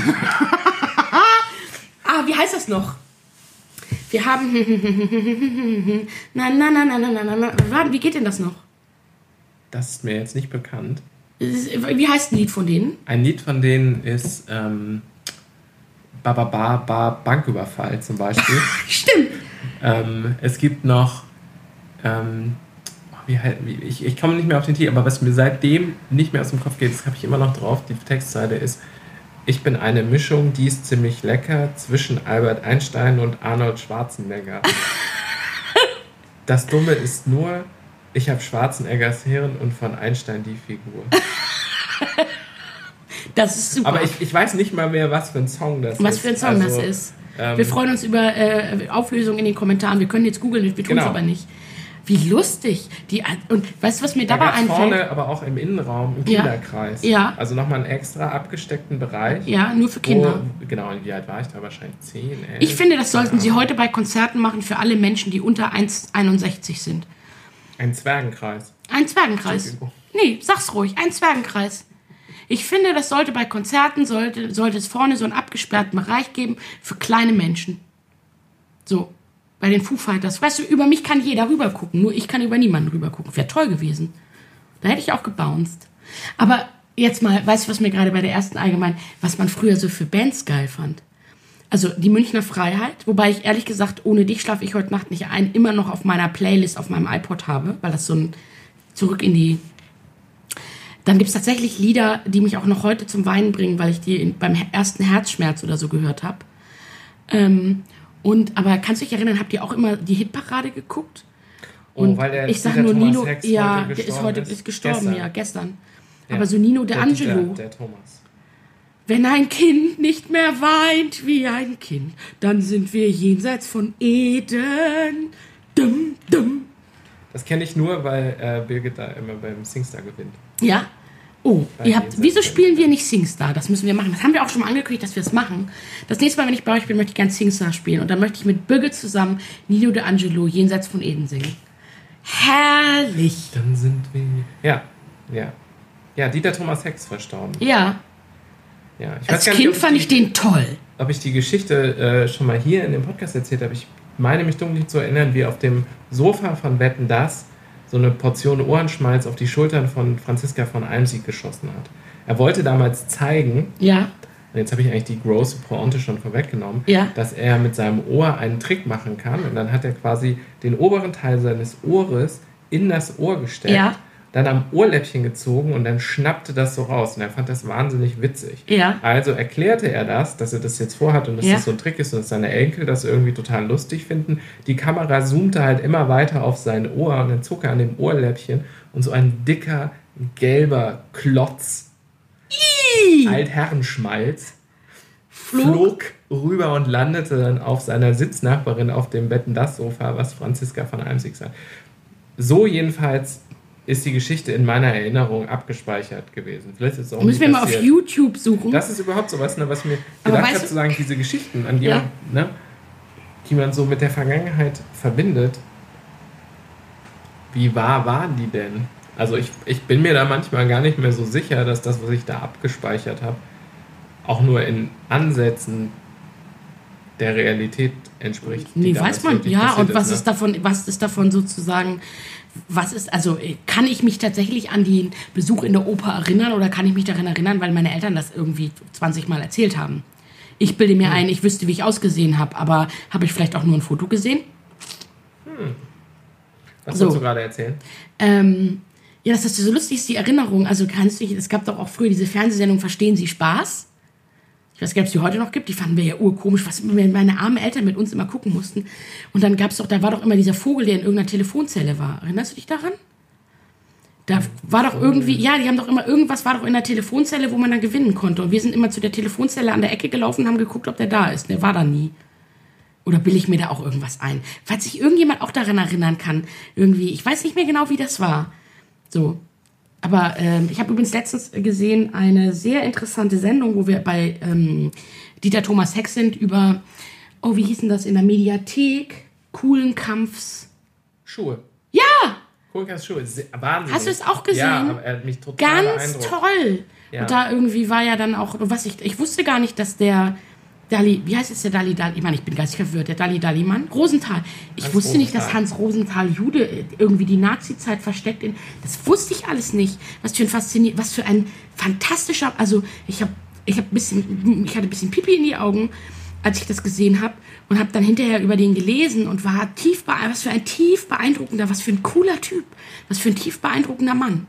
Ah, wie heißt das noch? Wir haben. na, na, na, na, na, na, na, Wie geht denn das noch? Das ist mir jetzt nicht bekannt. Wie heißt ein Lied von denen? Ein Lied von denen ist ähm, Ba Ba Ba Ba Banküberfall zum Beispiel. Stimmt. ähm, es gibt noch, ähm, wie, wie, ich, ich komme nicht mehr auf den Titel, aber was mir seitdem nicht mehr aus dem Kopf geht, das habe ich immer noch drauf, die Textzeile ist, ich bin eine Mischung, die ist ziemlich lecker, zwischen Albert Einstein und Arnold Schwarzenegger. das Dumme ist nur, ich habe Schwarzeneggers Hirn und von Einstein die Figur. Das ist super. Aber ich, ich weiß nicht mal mehr, was für ein Song das ist. Was für ein Song Also, das ist. ähm, wir freuen uns über äh, Auflösung in den Kommentaren. Wir können jetzt googeln, wir tun es Genau. aber nicht. Wie lustig. Die, und weißt du, was mir Da dabei einfällt? vorne, aber auch im Innenraum, im Ja. Kinderkreis. Ja. Also nochmal einen extra abgesteckten Bereich. Ja, nur für Kinder. Wo, genau, und wie alt war ich da? Wahrscheinlich 10, 11. Ich finde, das sollten sie heute bei Konzerten machen für alle Menschen, die unter 1,61 sind. Ein Zwergenkreis. Ein Zwergenkreis. Nee, sag's ruhig, ein Zwergenkreis. Ich finde, das sollte bei Konzerten, sollte, sollte es vorne so einen abgesperrten Bereich geben für kleine Menschen. So, bei den Foo Fighters. Weißt du, über mich kann jeder rüber gucken, nur ich kann über niemanden rüber gucken. Wäre toll gewesen. Da hätte ich auch gebounced. Aber jetzt mal, weißt du, was mir gerade bei der ersten allgemein, was man früher so für Bands geil fand? Also die Münchner Freiheit, wobei ich ehrlich gesagt, ohne dich schlafe ich heute Nacht nicht ein, immer noch auf meiner Playlist auf meinem iPod habe, weil das so ein zurück in die. Dann gibt es tatsächlich Lieder, die mich auch noch heute zum Weinen bringen, weil ich die in, beim ersten Herzschmerz oder so gehört habe. Ähm, und aber kannst du dich erinnern, habt ihr auch immer die Hitparade geguckt? Oh, Und weil der ich sag Dieter nur Thomas Nino, Hex ja, der ist gestorben heute ist. ist gestorben, Gestern. ja, gestern. Ja. Aber so Nino de Der Angelo. Dieter, der Thomas. Wenn ein Kind nicht mehr weint wie ein Kind, dann sind wir jenseits von Eden. Dum, dum. Das kenne ich nur, weil äh, Birgit da immer beim Singstar gewinnt. Ja. Oh, ihr habt, wieso spielen wir nicht Singstar? Das müssen wir machen. Das haben wir auch schon mal angekündigt, dass wir es machen. Das nächste Mal, wenn ich bei euch bin, möchte ich gerne Singstar spielen. Und dann möchte ich mit Birgit zusammen Nino de Angelo jenseits von Eden singen. Herrlich. Dann sind wir. Ja, ja. Ja, Dieter Thomas Hex verstorben. Ja, Ja, ich als nicht, Kind ob fand die- ich den toll. ob ich die Geschichte äh, schon mal hier in dem Podcast erzählt habe. Ich meine mich dunkel zu erinnern, wie auf dem Sofa von Wetten das so eine Portion Ohrenschmalz auf die Schultern von Franziska von Almsieg geschossen hat. Er wollte damals zeigen, Ja, und jetzt habe ich eigentlich die große Pointe schon vorweggenommen, Ja. dass er mit seinem Ohr einen Trick machen kann. Und dann hat er quasi den oberen Teil seines Ohres in das Ohr gesteckt, Ja. Dann am Ohrläppchen gezogen und dann schnappte das so raus. Und er fand das wahnsinnig witzig. ja. Also erklärte er das, dass er das jetzt vorhat und dass Ja. das so ein Trick ist und dass seine Enkel das irgendwie total lustig finden. Die Kamera zoomte halt immer weiter auf sein Ohr und dann zog er an dem Ohrläppchen und so ein dicker, gelber Klotz, Altherrenschmalz, flog rüber und landete dann auf seiner Sitznachbarin auf dem Betten das Sofa, was Franziska von Almsig sagt. So jedenfalls ist die Geschichte in meiner Erinnerung abgespeichert gewesen. Vielleicht ist es auch Müssen wir mal auf. YouTube suchen. Das ist überhaupt sowas, ne, was mir Aber gedacht hat, zu sagen, diese Geschichten, an die, Ja. man, ne, die man so mit der Vergangenheit verbindet. Wie wahr waren die denn? Also ich, ich bin mir da manchmal gar nicht mehr so sicher, dass das, was ich da abgespeichert habe, auch nur in Ansätzen der Realität entspricht. Nee, weiß man, ja, und was ne? ist davon, was ist davon sozusagen, was ist, also äh, kann ich mich tatsächlich an den Besuch in der Oper erinnern oder kann ich mich daran erinnern, weil meine Eltern das irgendwie 20 Mal erzählt haben? Ich bilde Hm. mir ein, ich wüsste, wie ich ausgesehen habe, aber habe ich vielleicht auch nur ein Foto gesehen? Was so. wolltest du gerade erzählen? Ähm, ja, das ist so lustig, ist die Erinnerung. Also kannst du, es gab doch auch früher diese Fernsehsendung Verstehen Sie Spaß? Ich weiß gar nicht, ob es die heute noch gibt. Die fanden wir ja urkomisch, was meine armen Eltern mit uns immer gucken mussten. Und dann gab es doch, da war doch immer dieser Vogel, der in irgendeiner Telefonzelle war. Erinnerst du dich daran? Da war doch irgendwie, ja, die haben doch immer, irgendwas war doch in der Telefonzelle, wo man dann gewinnen konnte. Und wir sind immer zu der Telefonzelle an der Ecke gelaufen und haben geguckt, ob der da ist. Der war da nie. Oder bilde ich mir da auch irgendwas ein? Falls sich irgendjemand auch daran erinnern kann, irgendwie, ich weiß nicht mehr genau, wie das war. So. Aber ähm, ich habe übrigens letztens gesehen eine sehr interessante Sendung, wo wir bei ähm, Dieter Thomas Heck sind über, oh, wie hießen das in der Mediathek? Coolen Kampfs. Schuhe. Ja! Kohlkas Schuhe. Sehr- Wahnsinnig. Hast du es auch gesehen? Ja, aber er hat mich total Ganz beeindruckt. toll. Ja. Und da irgendwie war ja dann auch, was ich, ich wusste gar nicht, dass der Dali, wie heißt es der Dali Dali, ich meine, ich bin geistig verwirrt, der Dali Dali Mann, Rosenthal. Ich Hans wusste nicht, dass Rosenthal. Hans Rosenthal Jude irgendwie die Nazi-Zeit versteckt in, das wusste ich alles nicht. Was für ein fasziniert, was für ein fantastischer, also ich habe ich hab ein bisschen, ich hatte ein bisschen Pipi in die Augen, als ich das gesehen habe und habe dann hinterher über den gelesen und war tief beeindruckt, was für ein tief beeindruckender, was für ein cooler Typ, was für ein tief beeindruckender Mann.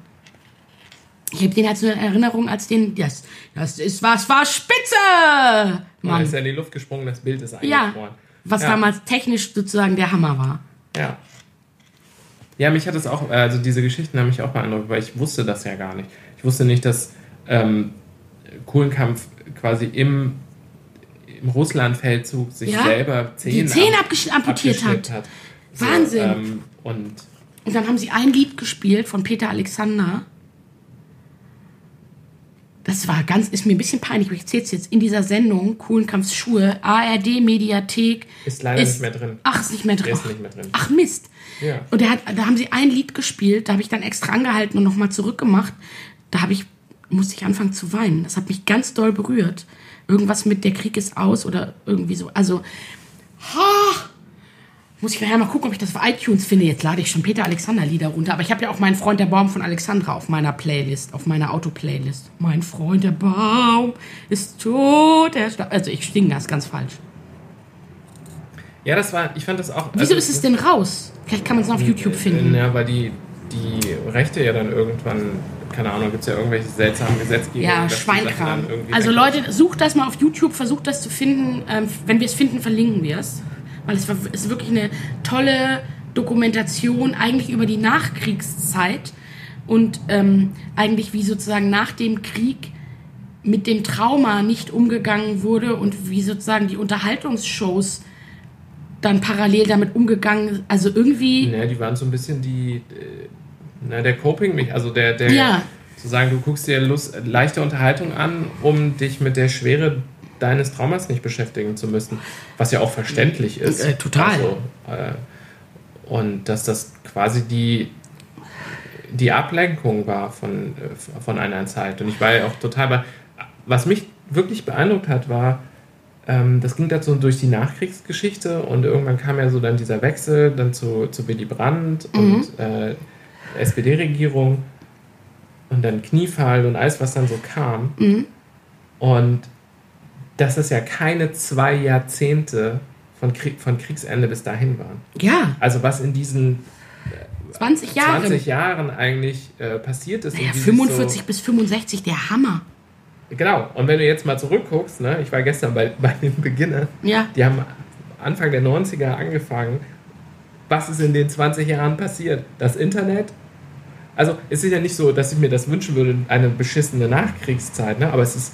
Ich habe den als eine Erinnerung als den, das, das ist was, war spitze! Mann. ist ja in die Luft gesprungen, das Bild ist Ja, eingefroren. was Ja. damals technisch sozusagen der Hammer war. Ja. Ja, mich hat es auch, also diese Geschichten haben mich auch beeindruckt, weil ich wusste das ja gar nicht. Ich wusste nicht, dass ähm, Kohlenkampf quasi im, im Russlandfeldzug sich Ja, selber Zehen, Zähne ab- amputiert abgeschnitten hat. So, Wahnsinn. ähm, und Und dann haben sie ein Lied gespielt von Peter Alexander. Das war ganz, ist mir ein bisschen peinlich, aber ich erzähl's jetzt in dieser Sendung, Kohlenkampfs Schuhe, ARD Mediathek. ist leider nicht mehr drin. Ach, ist nicht mehr drin. Ist nicht mehr drin. Ach Mist. Ja. Und der hat, da haben sie ein Lied gespielt, da habe ich dann extra angehalten und nochmal zurückgemacht. Da habe ich, musste ich anfangen zu weinen. Das hat mich ganz doll berührt. Irgendwas mit der Krieg ist aus oder irgendwie so. Also, ha, muss ich nachher mal gucken, ob ich das auf iTunes finde. Jetzt lade ich schon Peter Alexander Lieder runter. Aber ich habe ja auch meinen Freund der Baum von Alexandra auf meiner Playlist, auf meiner Auto-Playlist. Mein Freund der Baum ist tot. Er starb. Also ich singe das ganz falsch. Ja, das war, ich fand das auch. Wieso also, ist es denn raus? Vielleicht kann man es auf YouTube finden. Ja, weil die, die Rechte ja dann irgendwann, keine Ahnung, gibt es ja irgendwelche seltsamen Gesetzgebungen. Ja, Schweinkram. Also Leute, sucht das mal auf YouTube, versucht das zu finden. Ähm, wenn wir es finden, verlinken wir es. Weil es war, es ist wirklich eine tolle Dokumentation eigentlich über die Nachkriegszeit und ähm, eigentlich wie sozusagen nach dem Krieg mit dem Trauma nicht umgegangen wurde und wie sozusagen die Unterhaltungsshows dann parallel damit umgegangen, also irgendwie Ja, die waren so ein bisschen die, äh, na, der Coping, mich, also der, der, Ja. zu sagen, du guckst dir Lust, leichte Unterhaltung an, um dich mit der Schwere deines Traumas nicht beschäftigen zu müssen, was ja auch verständlich ist. Äh, total. Also, äh, und dass das quasi die, die Ablenkung war von, äh, von einer Zeit. Und ich war ja auch total bei, was mich wirklich beeindruckt hat, war, ähm, das ging dazu durch die Nachkriegsgeschichte und irgendwann kam ja so dann dieser Wechsel dann zu, zu Willy Brandt und äh, SPD-Regierung und dann Kniefall und alles, was dann so kam. Und dass es ja keine zwei Jahrzehnte von, Krieg, von Kriegsende bis dahin waren. ja, Also was in diesen 20 Jahre. 20 Jahren eigentlich äh, passiert ist. naja, wie sich 45 bis 65, der Hammer. So, genau. Und wenn du jetzt mal zurückguckst, ne, ich war gestern bei, bei den Beginnern, Ja. die haben Anfang der 90er angefangen. Was ist in den 20 Jahren passiert? Das Internet? Also es ist ja nicht so, dass ich mir das wünschen würde, eine beschissene Nachkriegszeit, ne? aber es ist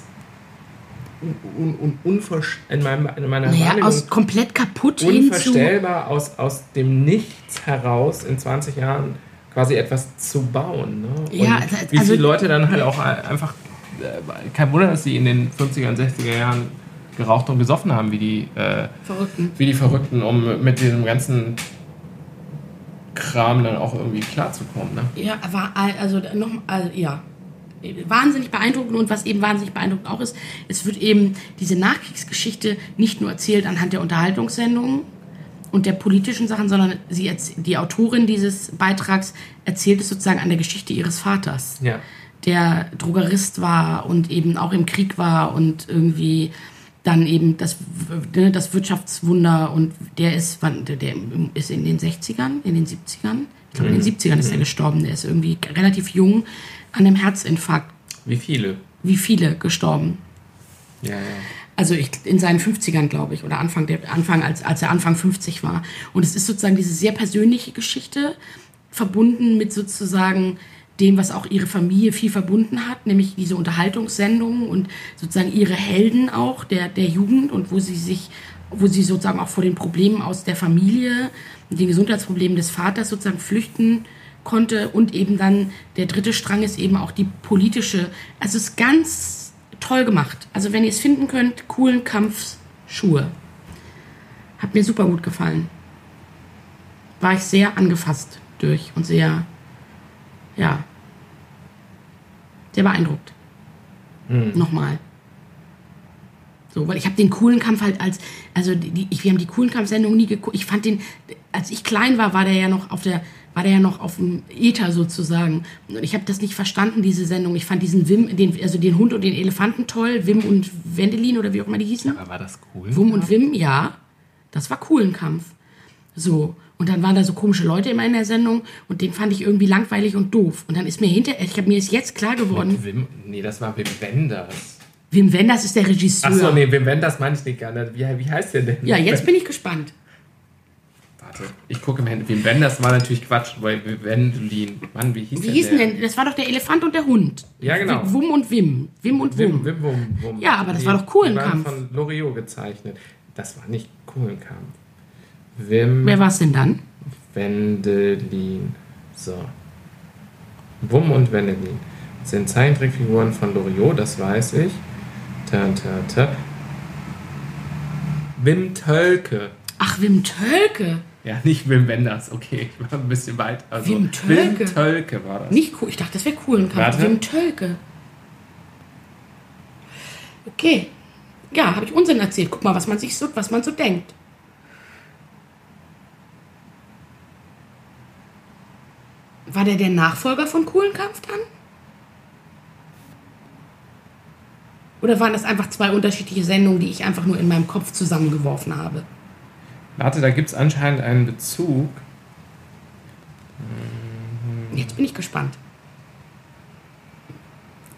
un, un, un, unversch in, meinem, in meiner Naja, aus komplett kaputt unvorstellbar, aus, aus dem Nichts heraus in 20 Jahren quasi etwas zu bauen. Ne? Ja, also- wie also- viele Leute dann halt auch einfach, äh, kein Wunder, dass sie in den 50er und 60er Jahren geraucht und gesoffen haben, wie die, äh, Verrückten. wie die Verrückten, um mit diesem ganzen Kram dann auch irgendwie klarzukommen. Ne? Ja, war also noch also, ja wahnsinnig beeindruckend und was eben wahnsinnig beeindruckend auch ist, es wird eben diese Nachkriegsgeschichte nicht nur erzählt anhand der Unterhaltungssendungen und der politischen Sachen, sondern sie die Autorin dieses Beitrags erzählt es sozusagen an der Geschichte ihres Vaters. Ja. der Drogerist war und eben auch im Krieg war und irgendwie dann eben das, ne, das Wirtschaftswunder und der ist, der, der ist in den 60ern, in den 70ern, ich glaube in den 70ern ist er gestorben, der ist irgendwie relativ jung an einem Herzinfarkt, Wie viele? wie viele gestorben. Ja, ja. Also ich, in seinen 50ern, glaube ich, oder Anfang, der, Anfang als, als er Anfang 50 war. Und es ist sozusagen diese sehr persönliche Geschichte, verbunden mit sozusagen dem, was auch ihre Familie viel verbunden hat, nämlich diese Unterhaltungssendungen und sozusagen ihre Helden auch der, der Jugend und wo sie sich, wo sie sozusagen auch vor den Problemen aus der Familie den Gesundheitsproblemen des Vaters sozusagen flüchten konnte und eben dann der dritte Strang ist eben auch die politische. Also es ist ganz toll gemacht. Also wenn ihr es finden könnt, coolen Kampfschuhe. Hat mir super gut gefallen. War ich sehr angefasst durch und sehr, ja, sehr beeindruckt. Hm. Nochmal. So, weil ich habe den coolen Kampf halt als, also die, ich, wir haben die coolen Kampf-Sendung nie geguckt. Ich fand den, als ich klein war, war der ja noch auf der, war der ja noch auf dem Ether sozusagen. Und ich habe das nicht verstanden, diese Sendung. Ich fand diesen Wim, den, also den Hund und den Elefanten toll, Wim und Wendelin oder wie auch immer die hießen. Aber war das cool? Wum und Wim, ja. Das war coolen Kampf. So. Und dann waren da so komische Leute immer in der Sendung und den fand ich irgendwie langweilig und doof. Und dann ist mir hinterher, ich habe mir ist jetzt klar geworden, Mit Wim, nee, das war Wim Wenders. Wim Wenders ist der Regisseur. Achso, nee, Wim Wenders meine ich nicht gerne. Wie, wie heißt der denn? Ja, jetzt bin ich gespannt. Warte, ich gucke im Handy. Wim Wenders war natürlich Quatsch, weil Wendelin. Mann, wie hieß Wie der hießen der? denn? Das war doch der Elefant und der Hund. Ja, genau. Wum und Wim. Wim und Wum. Wim, Wim, Wum, Wum. Ja, aber das war doch cool, die waren von Loriot gezeichnet. Das war nicht cool, ein Kampf. Wim Wer war es denn dann? Wendelin. So. Wum und Wendelin sind Zeichentrickfiguren von Loriot, das weiß ich. Ta, ta, ta. Wim Tölke. Ach, Wim Tölke. Ja, nicht Wim Wenders, okay, ich war ein bisschen weit. Also, Wim Tölke. Wim Tölke war das. Nicht cool. Ich dachte, das wäre cool. Ein Kampf. Warte. Wim Tölke. Okay. Ja, habe ich Unsinn erzählt. Guck mal, was man sich so, was man so denkt. War der der Nachfolger von Coolen Kampf dann? Oder waren das einfach zwei unterschiedliche Sendungen, die ich einfach nur in meinem Kopf zusammengeworfen habe? Warte, da gibt es anscheinend einen Bezug. Jetzt bin ich gespannt.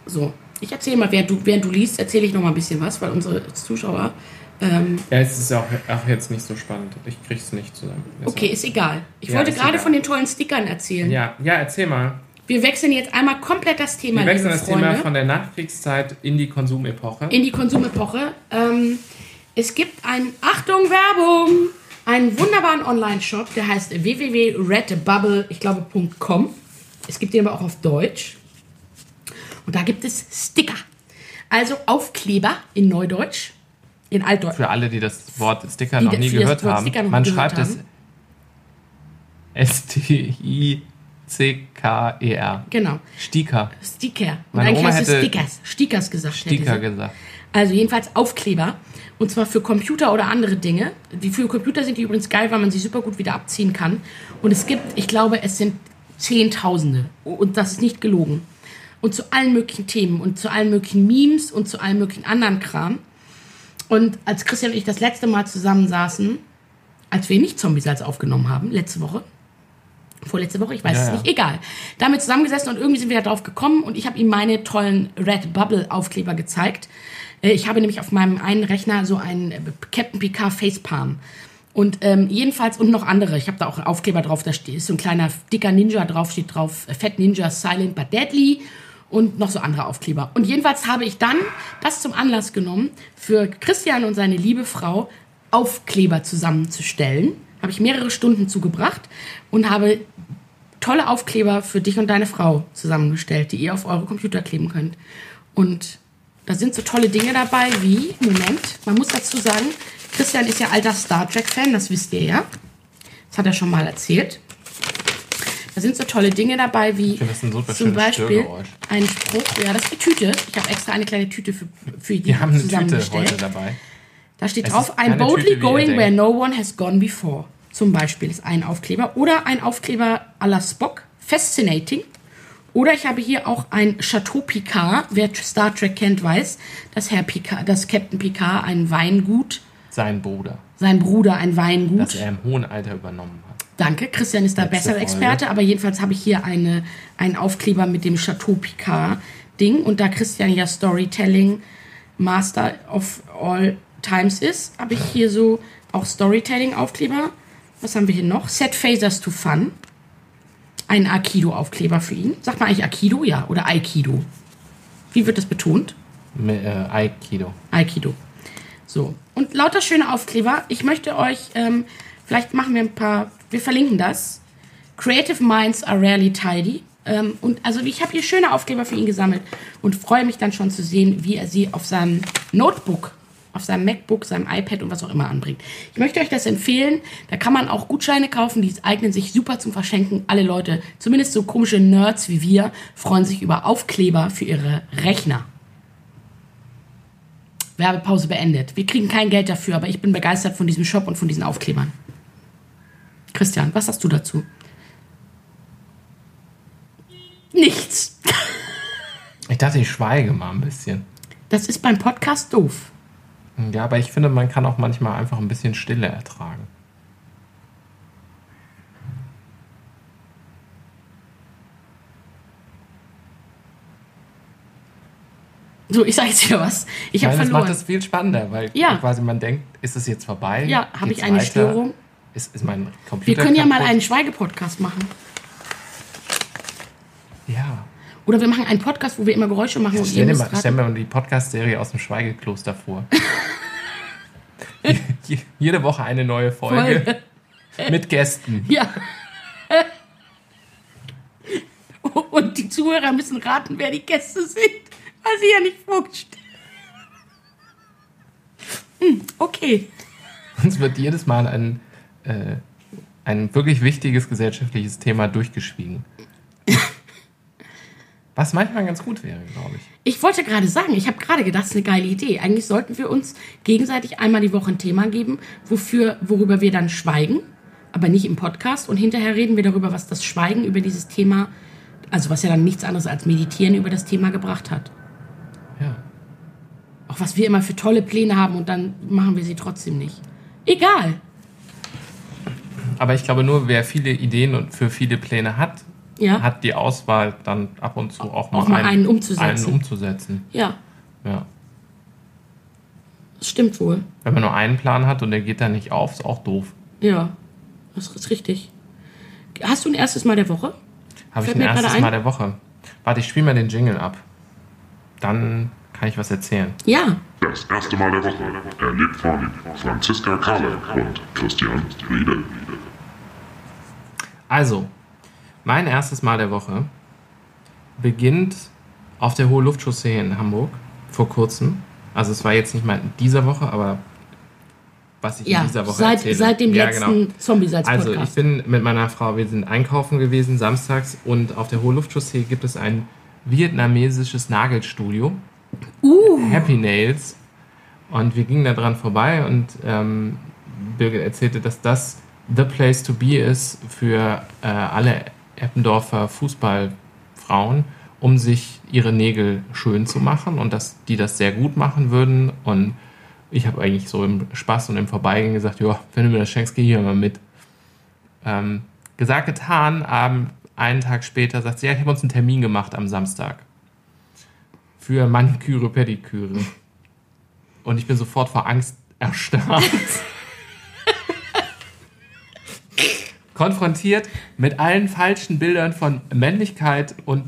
So, ich erzähle mal, während du, während du liest, erzähle ich noch mal ein bisschen was, weil unsere Zuschauer. Ähm, Ja, es ist auch, auch jetzt nicht so spannend. Ich krieg's nicht zusammen. okay, ist egal. Ich Ja, wollte ist gerade egal. von den tollen Stickern erzählen. Ja, ja, erzähl mal. Wir wechseln jetzt einmal komplett das Thema, Wir wechseln das Freunde, Thema von der Nachkriegszeit in die Konsumepoche. in die Konsumepoche. Ähm, es gibt ein, Achtung, Werbung, einen wunderbaren Online-Shop, der heißt www.redbubble, ich glaube, .com. Es gibt den aber auch auf Deutsch. Und da gibt es Sticker. Also Aufkleber in Neudeutsch, in Altdeutsch. Für alle, die das Wort Sticker Die noch nie gehört haben. Noch Man gehört schreibt es S-T-I-C-K-E-R. Genau. Sticker. Sticker. Und Meine eigentlich Oma heißt es hätte Stickers. Stickers gesagt. Sticker gesagt. Also jedenfalls Aufkleber. Und zwar für Computer oder andere Dinge. Die für Computer sind die übrigens geil, weil man sie super gut wieder abziehen kann. Und es gibt, ich glaube, es sind Zehntausende. Und das ist nicht gelogen. Und zu allen möglichen Themen und zu allen möglichen Memes und zu allen möglichen anderen Kram. Und als Christian und ich das letzte Mal zusammensaßen, als wir nicht Zombiesalz aufgenommen haben, letzte Woche, vorletzte Woche, ich weiß Ja, es ja. nicht, egal. Damit zusammengesessen und irgendwie sind wir da drauf gekommen und ich habe ihm meine tollen Red Bubble Aufkleber gezeigt. Äh, Ich habe nämlich auf meinem einen Rechner so einen äh, Captain Picard Facepalm. Und ähm, jedenfalls, und noch andere. Ich habe da auch einen Aufkleber drauf, da ist so ein kleiner dicker Ninja drauf, steht drauf, äh, Fat Ninja Silent but Deadly und noch so andere Aufkleber. Und jedenfalls habe ich dann das zum Anlass genommen, für Christian und seine liebe Frau Aufkleber zusammenzustellen. Habe ich mehrere Stunden zugebracht und habe tolle Aufkleber für dich und deine Frau zusammengestellt, die ihr auf eure Computer kleben könnt. Und da sind so tolle Dinge dabei wie, Moment, man muss dazu sagen, Christian ist ja alter Star Trek-Fan, das wisst ihr ja. Das hat er schon mal erzählt. Da sind so tolle Dinge dabei wie finde zum Beispiel ein Spruch, ja, das ist die Tüte. Ich habe extra eine kleine Tüte für, für die Wir haben eine Tüte zusammengestellt. heute dabei. Da steht Es drauf, I'm boldly Tüte, going where no one has gone before. Zum Beispiel ist ein Aufkleber. Oder ein Aufkleber à la Spock, Fascinating. Oder ich habe hier auch ein Chateau Picard. Wer Star Trek kennt, weiß, dass Herr Picard, dass Captain Picard ein Weingut, Sein Bruder, sein Bruder ein Weingut. das er im hohen Alter übernommen hat. Danke, Christian ist da Letzte besser Folge. Experte, aber jedenfalls habe ich hier eine, einen Aufkleber mit dem Chateau Picard Ding und da Christian ja Storytelling Master of all times ist, habe ich hier so auch Storytelling-Aufkleber. Was haben wir hier noch? Set Phasers to Fun. Ein Aikido-Aufkleber für ihn. Sagt man eigentlich Aikido? Ja. Oder Aikido. Wie wird das betont? Mit, äh, Aikido. Aikido. So. Und lauter schöne Aufkleber. Ich möchte euch, ähm, vielleicht machen wir ein paar, wir verlinken das. Creative Minds are rarely tidy. Ähm, und also ich habe hier schöne Aufkleber für ihn gesammelt und freue mich dann schon zu sehen, wie er sie auf seinem Notebook, auf seinem MacBook, seinem iPad und was auch immer anbringt. Ich möchte euch das empfehlen. Da kann man auch Gutscheine kaufen, die eignen sich super zum Verschenken. Alle Leute, zumindest so komische Nerds wie wir, freuen sich über Aufkleber für ihre Rechner. Werbepause beendet. Wir kriegen kein Geld dafür, aber ich bin begeistert von diesem Shop und von diesen Aufklebern. Christian, was hast du dazu? Nichts. Ich dachte, ich schweige mal ein bisschen. Das ist beim Podcast doof. Ja, aber ich finde, man kann auch manchmal einfach ein bisschen Stille ertragen. So, ich sage jetzt wieder was. Ich habe Nein, das verloren. macht es viel spannender, weil Ja. quasi man denkt, ist es jetzt vorbei? Ja, habe ich eine weiter? Störung? Ist, ist mein Wir Computer können ja mal kaputt? einen Schweigepodcast machen. Ja. Oder wir machen einen Podcast, wo wir immer Geräusche machen ihr Stell mal, stell mir die Podcast-Serie aus dem Schweigekloster vor. Je- Jede Woche eine neue Folge Folge. mit Gästen. Ja. Und die Zuhörer müssen raten, wer die Gäste sind, weil sie ja nicht vorgestellt hm, Okay. Uns wird jedes Mal ein, äh, ein wirklich wichtiges gesellschaftliches Thema durchgeschwiegen. Was manchmal ganz gut wäre, glaube ich. Ich wollte gerade sagen, ich habe gerade gedacht, das ist eine geile Idee. Eigentlich sollten wir uns gegenseitig einmal die Woche ein Thema geben, wofür, worüber wir dann schweigen, aber nicht im Podcast. Und hinterher reden wir darüber, was das Schweigen über dieses Thema, also was ja dann nichts anderes als Meditieren über das Thema gebracht hat. Ja. Auch was wir immer für tolle Pläne haben und dann machen wir sie trotzdem nicht. Egal. Aber ich glaube nur, wer viele Ideen und für viele Pläne hat, Ja. hat die Auswahl dann ab und zu auch mal, Auch mal einen umzusetzen. einen umzusetzen. Ja, Ja. das stimmt wohl. Wenn man nur einen Plan hat und der geht dann nicht auf, ist auch doof. Ja, das ist richtig. Hast du ein erstes Mal der Woche? Habe ich ein erstes ein. Mal der Woche. Warte, ich spiele mal den Jingle ab. Dann kann ich was erzählen. Ja. Das erste Mal der Woche erlebt von Franziska Kahle und Christian Riedel. Also, mein erstes Mal der Woche beginnt auf der Hohe Luftchaussee in Hamburg vor kurzem. Also es war jetzt nicht mal in dieser Woche, aber was ich Ja, in dieser Woche seit, erzähle. seit dem Ja, letzten genau. Zombie-Salz-Podcast. Also ich bin mit meiner Frau, wir sind einkaufen gewesen samstags und auf der Hohe Luftchaussee gibt es ein vietnamesisches Nagelstudio. uh, Happy Nails. Und wir gingen da dran vorbei und ähm, Birgit erzählte, dass das the place to be ist für äh, alle Eppendorfer Fußballfrauen, um sich ihre Nägel schön zu machen und dass die das sehr gut machen würden. Und ich habe eigentlich so im Spaß und im Vorbeigehen gesagt, ja, wenn du mir das schenkst, geh hier mal mit. Ähm, gesagt, getan, Abend, einen Tag später sagt sie, ja, ich habe uns einen Termin gemacht am Samstag für Maniküre, Pediküre. Und ich bin sofort vor Angst erstarrt. Konfrontiert mit allen falschen Bildern von Männlichkeit und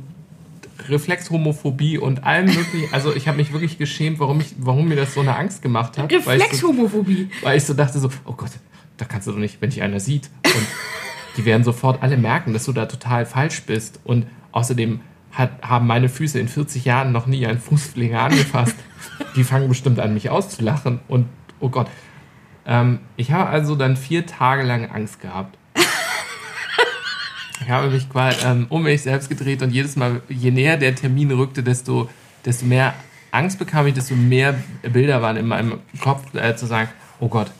Reflexhomophobie und allem möglichen. Also ich habe mich wirklich geschämt, warum, ich, warum mir das so eine Angst gemacht hat. weil ich so- Reflexhomophobie. weil ich so dachte so, oh Gott, da kannst du doch nicht, wenn dich einer sieht. Und die werden sofort alle merken, dass du da total falsch bist. Und außerdem hat, haben meine Füße in 40 Jahren noch nie einen Fußpfleger angefasst. Die fangen bestimmt an, mich auszulachen. Und oh Gott. Ähm, ich habe also dann vier Tage lang Angst gehabt. Ich habe mich quasi ähm, um mich selbst gedreht und jedes Mal, je näher der Termin rückte, desto, desto mehr Angst bekam ich, desto mehr Bilder waren in meinem Kopf, äh, zu sagen, oh Gott,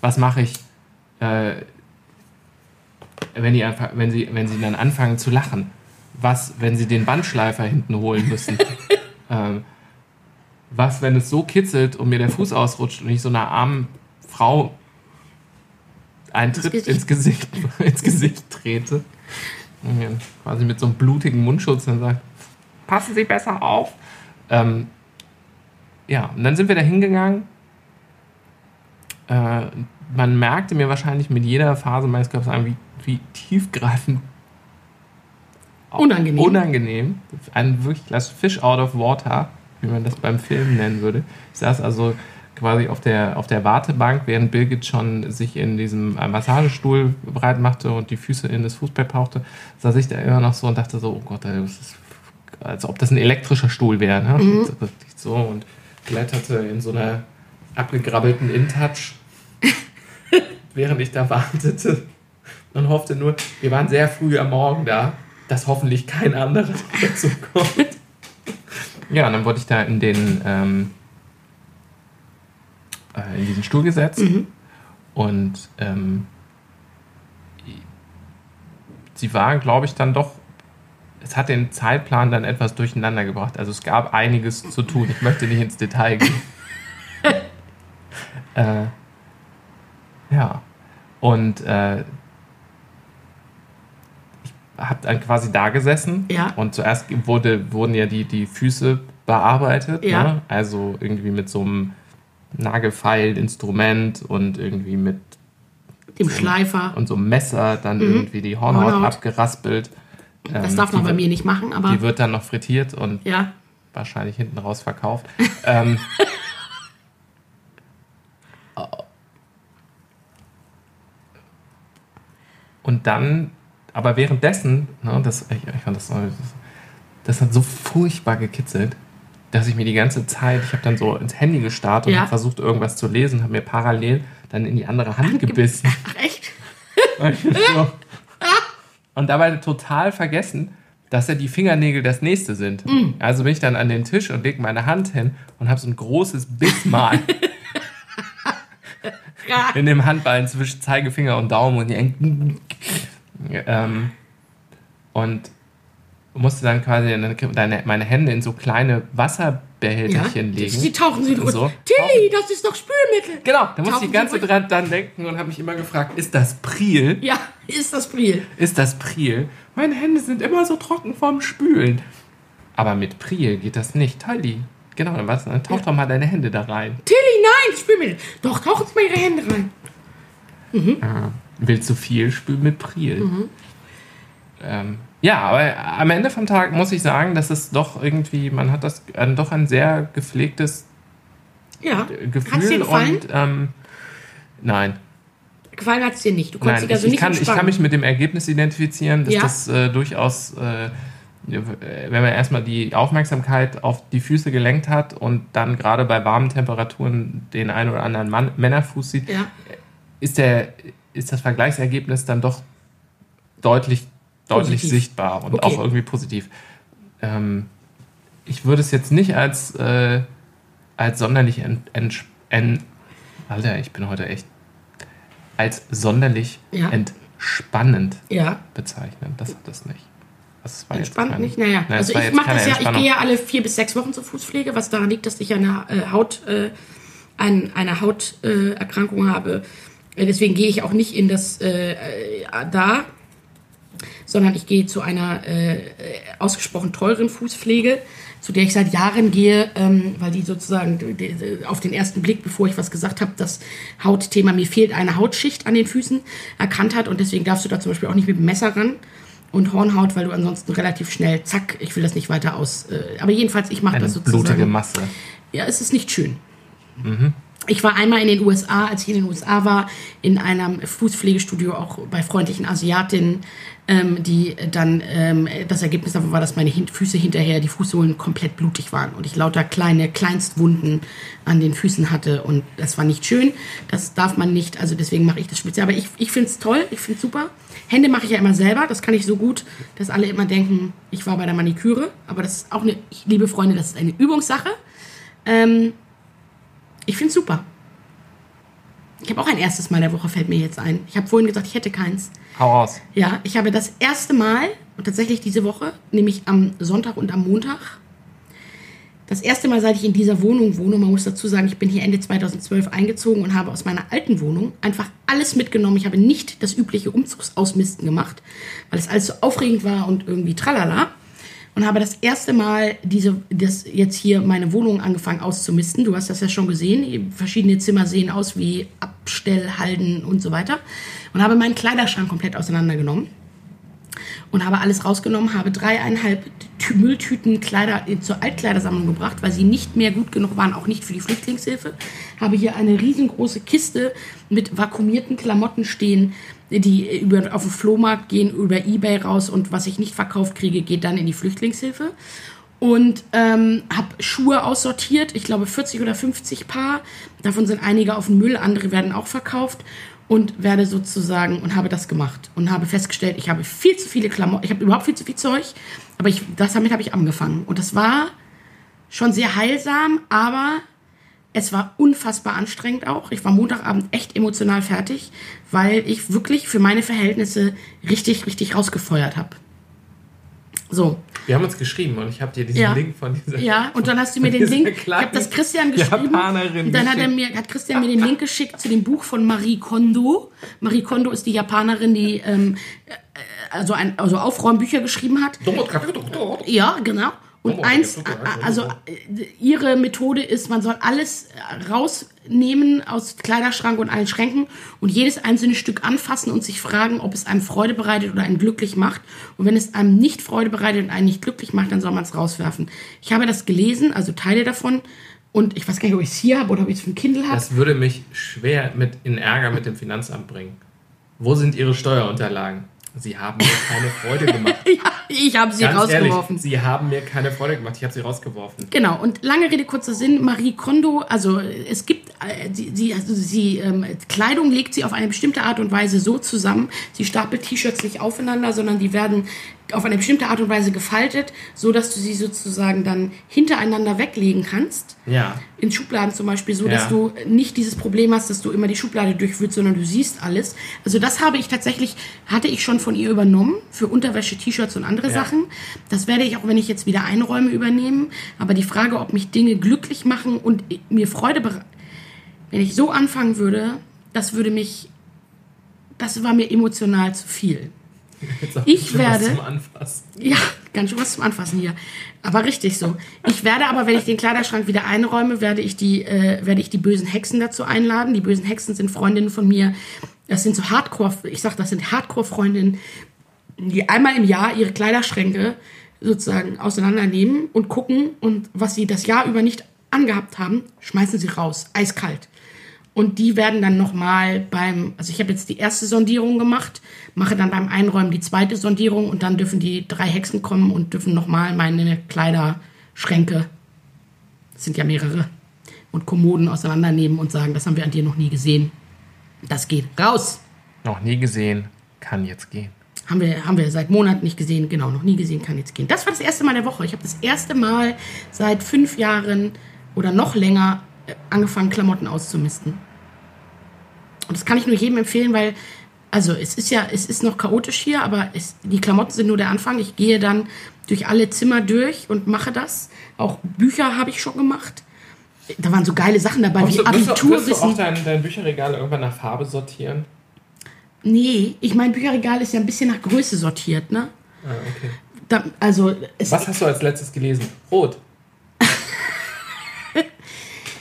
was mache ich, äh, wenn, die einfach, wenn, sie, wenn sie dann anfangen zu lachen? Was, wenn sie den Bandschleifer hinten holen müssen? ähm, was, wenn es so kitzelt und mir der Fuß ausrutscht und ich so einer armen Frau einen Tritt ins Gesicht, ins Gesicht trete? Und quasi mit so einem blutigen Mundschutz dann sagt, passen Sie besser auf. Ähm, Ja, und dann sind wir da hingegangen. Äh, man merkte mir wahrscheinlich mit jeder Phase meines Körpers an, wie, wie tiefgreifend Unangenehm. unangenehm. Ein wirklich das Fish out of water, wie man das beim Film nennen würde. Ich saß also quasi auf der, auf der Wartebank, während Birgit schon sich in diesem äh, Massagestuhl breit machte und die Füße in das Fußbett pauchte, saß ich da immer noch so und dachte so, oh Gott, das ist, als ob das ein elektrischer Stuhl wäre. Ne? Mhm. Und so und blätterte in so einer abgegrabbelten InTouch, während ich da wartete und hoffte nur, wir waren sehr früh am Morgen da, dass hoffentlich kein anderer dazu kommt. Ja, und dann wurde ich da in den ähm, äh, in diesen Stuhl gesetzt und ähm, sie war, glaube ich, dann doch. Es hat den Zeitplan dann etwas durcheinander gebracht. Also es gab einiges zu tun. Ich möchte nicht ins Detail gehen. äh, ja. Und äh, ich habe dann quasi da gesessen. Ja. Und zuerst wurde, wurden ja die, die Füße bearbeitet. Ja. Ne? Also irgendwie mit so einem Nagelfeil-Instrument und irgendwie mit Dem Schleifer. und so einem Messer dann irgendwie die Hornhaut, Mhm. Hornhaut. abgeraspelt. Das Ähm, darf man bei mir nicht machen, aber Die wird dann noch frittiert und ja. wahrscheinlich hinten raus verkauft. ähm, und dann, aber währenddessen, ne, das, ich, ich fand das, das hat so furchtbar gekitzelt, dass ich mir die ganze Zeit, ich habe dann so ins Handy gestarrt und Ja. habe versucht, irgendwas zu lesen, habe mir parallel dann in die andere Hand gebissen. Ach, echt? Und dabei total vergessen, dass ja die Fingernägel das nächste sind. Mm. Also bin ich dann an den Tisch und lege meine Hand hin und habe so ein großes Bissmal in dem Handballen zwischen Zeigefinger und Daumen und die ähm, und musste dann quasi dann deine, meine Hände in so kleine Wasserbehälterchen ja. legen. Die tauchen sie durch. So. Tilly, das ist doch Spülmittel. Genau, da musste ich die ganze. Zeit dran denken und habe mich immer gefragt, ist das Priel? Ja, ist das Priel. ist das Priel. Meine Hände sind immer so trocken vom Spülen. Aber mit Priel geht das nicht. Tolli. Genau, dann, was, dann tauch doch mal deine Hände da rein. Tilly, nein, Spülmittel. Doch, tauchen Sie mal Ihre Hände rein. Willst du viel, spül mit Priel. Ähm, ja, aber am Ende vom Tag muss ich sagen, dass es doch irgendwie, man hat das äh, doch ein sehr gepflegtes Ja. äh, Hat es dir Gefühl gefallen? und ähm, nein. gefallen hat es dir nicht. Du konntest Nein, dich also ich, ich, nicht kann, ich kann mich mit dem Ergebnis identifizieren, dass Ja. das äh, durchaus, äh, wenn man erstmal die Aufmerksamkeit auf die Füße gelenkt hat und dann gerade bei warmen Temperaturen den einen oder anderen Mann, Männerfuß sieht, ja. ist, der, ist das Vergleichsergebnis dann doch deutlich, deutlich Positiv. sichtbar und Okay. auch irgendwie positiv. Ähm, ich würde es jetzt nicht als, äh, als sonderlich ent, ent, ent, Alter, ich bin heute echt als sonderlich Ja. entspannend Ja, bezeichnen. Das hat das nicht. Das war jetzt entspannt kein- nicht. Naja, Nein, also ich jetzt mache das ja, ich gehe ja alle vier bis sechs Wochen zur Fußpflege, was daran liegt, dass ich eine äh, Haut, äh, ein, eine Hauterkrankung äh, habe. Deswegen gehe ich auch nicht in das äh, äh, da, sondern ich gehe zu einer äh, ausgesprochen teuren Fußpflege, zu der ich seit Jahren gehe, ähm, weil die sozusagen auf den ersten Blick, bevor ich was gesagt habe, das Hautthema, mir fehlt eine Hautschicht an den Füßen, erkannt hat und deswegen darfst du da zum Beispiel auch nicht mit dem Messer ran und Hornhaut, weil du ansonsten relativ schnell, zack, ich will das nicht weiter aus. Äh, aber jedenfalls, ich mache das sozusagen. blutige Masse. Ja, es ist nicht schön. Ich war einmal in den USA, als ich in den USA war, in einem Fußpflegestudio, auch bei freundlichen Asiatinnen, ähm, die dann, ähm, das Ergebnis davon war, dass meine Füße hinterher, die Fußsohlen komplett blutig waren und ich lauter kleine Kleinstwunden an den Füßen hatte und das war nicht schön. Das darf man nicht, also deswegen mache ich das speziell. Aber ich, ich finde es toll, ich finde es super. Hände mache ich ja immer selber, das kann ich so gut, dass alle immer denken, ich war bei der Maniküre, aber das ist auch eine, liebe Freunde, das ist eine Übungssache. Ähm, ich finde es super. Ich habe auch ein erstes Mal der Woche, fällt mir jetzt ein. Ich habe vorhin gesagt, ich hätte keins. Hau raus. Ja, ich habe das erste Mal, und tatsächlich diese Woche, nämlich am Sonntag und am Montag, das erste Mal, seit ich in dieser Wohnung wohne, man muss dazu sagen, ich bin hier Ende 2012 eingezogen und habe aus meiner alten Wohnung einfach alles mitgenommen. Ich habe nicht das übliche Umzugsausmisten gemacht, weil es alles so aufregend war und irgendwie tralala. Und habe das erste Mal diese, das jetzt hier meine Wohnung angefangen auszumisten. Du hast das ja schon gesehen. Verschiedene Zimmer sehen aus wie Abstellhalden und so weiter. Und habe meinen Kleiderschrank komplett auseinandergenommen und habe alles rausgenommen, habe dreieinhalb Tü- Mülltüten Kleider zur Altkleidersammlung gebracht, weil sie nicht mehr gut genug waren, auch nicht für die Flüchtlingshilfe. Habe hier eine riesengroße Kiste mit vakuumierten Klamotten stehen, die über, auf den Flohmarkt gehen, über Ebay raus und was ich nicht verkauft kriege, geht dann in die Flüchtlingshilfe. Und ähm, habe Schuhe aussortiert, ich glaube 40 oder 50 Paar. Davon sind einige auf dem Müll, andere werden auch verkauft und werde sozusagen und habe das gemacht und habe festgestellt, ich habe viel zu viele Klamotten, ich habe überhaupt viel zu viel Zeug, aber ich, das damit habe ich angefangen und das war schon sehr heilsam, aber es war unfassbar anstrengend auch. Ich war Montagabend echt emotional fertig, weil ich wirklich für meine Verhältnisse richtig, richtig rausgefeuert habe. So, Wir haben uns geschrieben und ich habe dir diesen Ja. Link von dieser. ja, und dann hast du mir den Link, ich habe das Christian geschrieben. Japanerin dann hat, er mir, hat Christian mir den Link geschickt zu dem Buch von Marie Kondo. Marie Kondo ist die Japanerin, die ähm, äh, also, ein, also Aufräumbücher geschrieben hat. Ja, genau. Und Oh, eins, äh, also äh, ihre Methode ist, man soll alles äh, rausnehmen aus Kleiderschrank und allen Schränken und jedes einzelne Stück anfassen und sich fragen, ob es einem Freude bereitet oder einen glücklich macht. Und wenn es einem nicht Freude bereitet und einen nicht glücklich macht, dann soll man es rauswerfen. Ich habe das gelesen, also Teile davon. Und ich weiß gar nicht, ob ich es hier habe oder ob ich es für ein Kindle habe. Das würde mich schwer mit in Ärger mit dem Finanzamt bringen. Wo sind Ihre Steuerunterlagen? Sie haben mir keine Freude gemacht. Ja, ich habe sie Ganz ehrlich, rausgeworfen. Sie haben mir keine Freude gemacht. Ich habe sie rausgeworfen. Genau, und lange Rede, kurzer Sinn, Marie Kondo, also es gibt, äh, sie, sie, also sie ähm, Kleidung legt sie auf eine bestimmte Art und Weise so zusammen, sie stapelt T-Shirts nicht aufeinander, sondern die werden auf eine bestimmte Art und Weise gefaltet, so dass du sie sozusagen dann hintereinander weglegen kannst. Ja. In Schubladen zum Beispiel, so Ja. dass du nicht dieses Problem hast, dass du immer die Schublade durchwühlst, sondern du siehst alles. Also das habe ich tatsächlich, hatte ich schon von ihr übernommen für Unterwäsche, T-Shirts und andere Ja. Sachen. Das werde ich auch, wenn ich jetzt wieder einräume, übernehmen. Aber die Frage, ob mich Dinge glücklich machen und mir Freude bereiten, wenn ich so anfangen würde, das würde mich, das war mir emotional zu viel. Ich schon was werde- Zum Anfassen. Ja, ganz schön was zum Anfassen hier. Aber richtig so. Ich werde aber, wenn ich den Kleiderschrank wieder einräume, werde ich die, äh, werde ich die bösen Hexen dazu einladen. Die bösen Hexen sind Freundinnen von mir. Das sind so Hardcore, ich sag, das sind Hardcore-Freundinnen, die einmal im Jahr ihre Kleiderschränke sozusagen auseinandernehmen und gucken und was sie das Jahr über nicht angehabt haben, schmeißen sie raus, eiskalt. Und die werden dann nochmal beim, also ich habe jetzt die erste Sondierung gemacht, mache dann beim Einräumen die zweite Sondierung und dann dürfen die drei Hexen kommen und dürfen nochmal meine Kleiderschränke, das sind ja mehrere, und Kommoden auseinandernehmen und sagen, das haben wir an dir noch nie gesehen. Das geht raus. Noch nie gesehen, kann jetzt gehen. Haben wir, haben wir seit Monaten nicht gesehen, genau, noch nie gesehen, kann jetzt gehen. Das war das erste Mal der Woche. Ich habe das erste Mal seit fünf Jahren oder noch länger äh, angefangen, Klamotten auszumisten. Und das kann ich nur jedem empfehlen, weil, also es ist ja, es ist noch chaotisch hier, aber es, die Klamotten sind nur der Anfang. Ich gehe dann durch alle Zimmer durch und mache das. Auch Bücher habe ich schon gemacht. Da waren so geile Sachen dabei Kommst wie du, wirst, du, auch Abiturwissen. dein, dein Bücherregal irgendwann nach Farbe sortieren? Nee, ich mein Bücherregal ist ja ein bisschen nach Größe sortiert, ne? Ah, okay. Da, also Was hast du als letztes gelesen? Rot.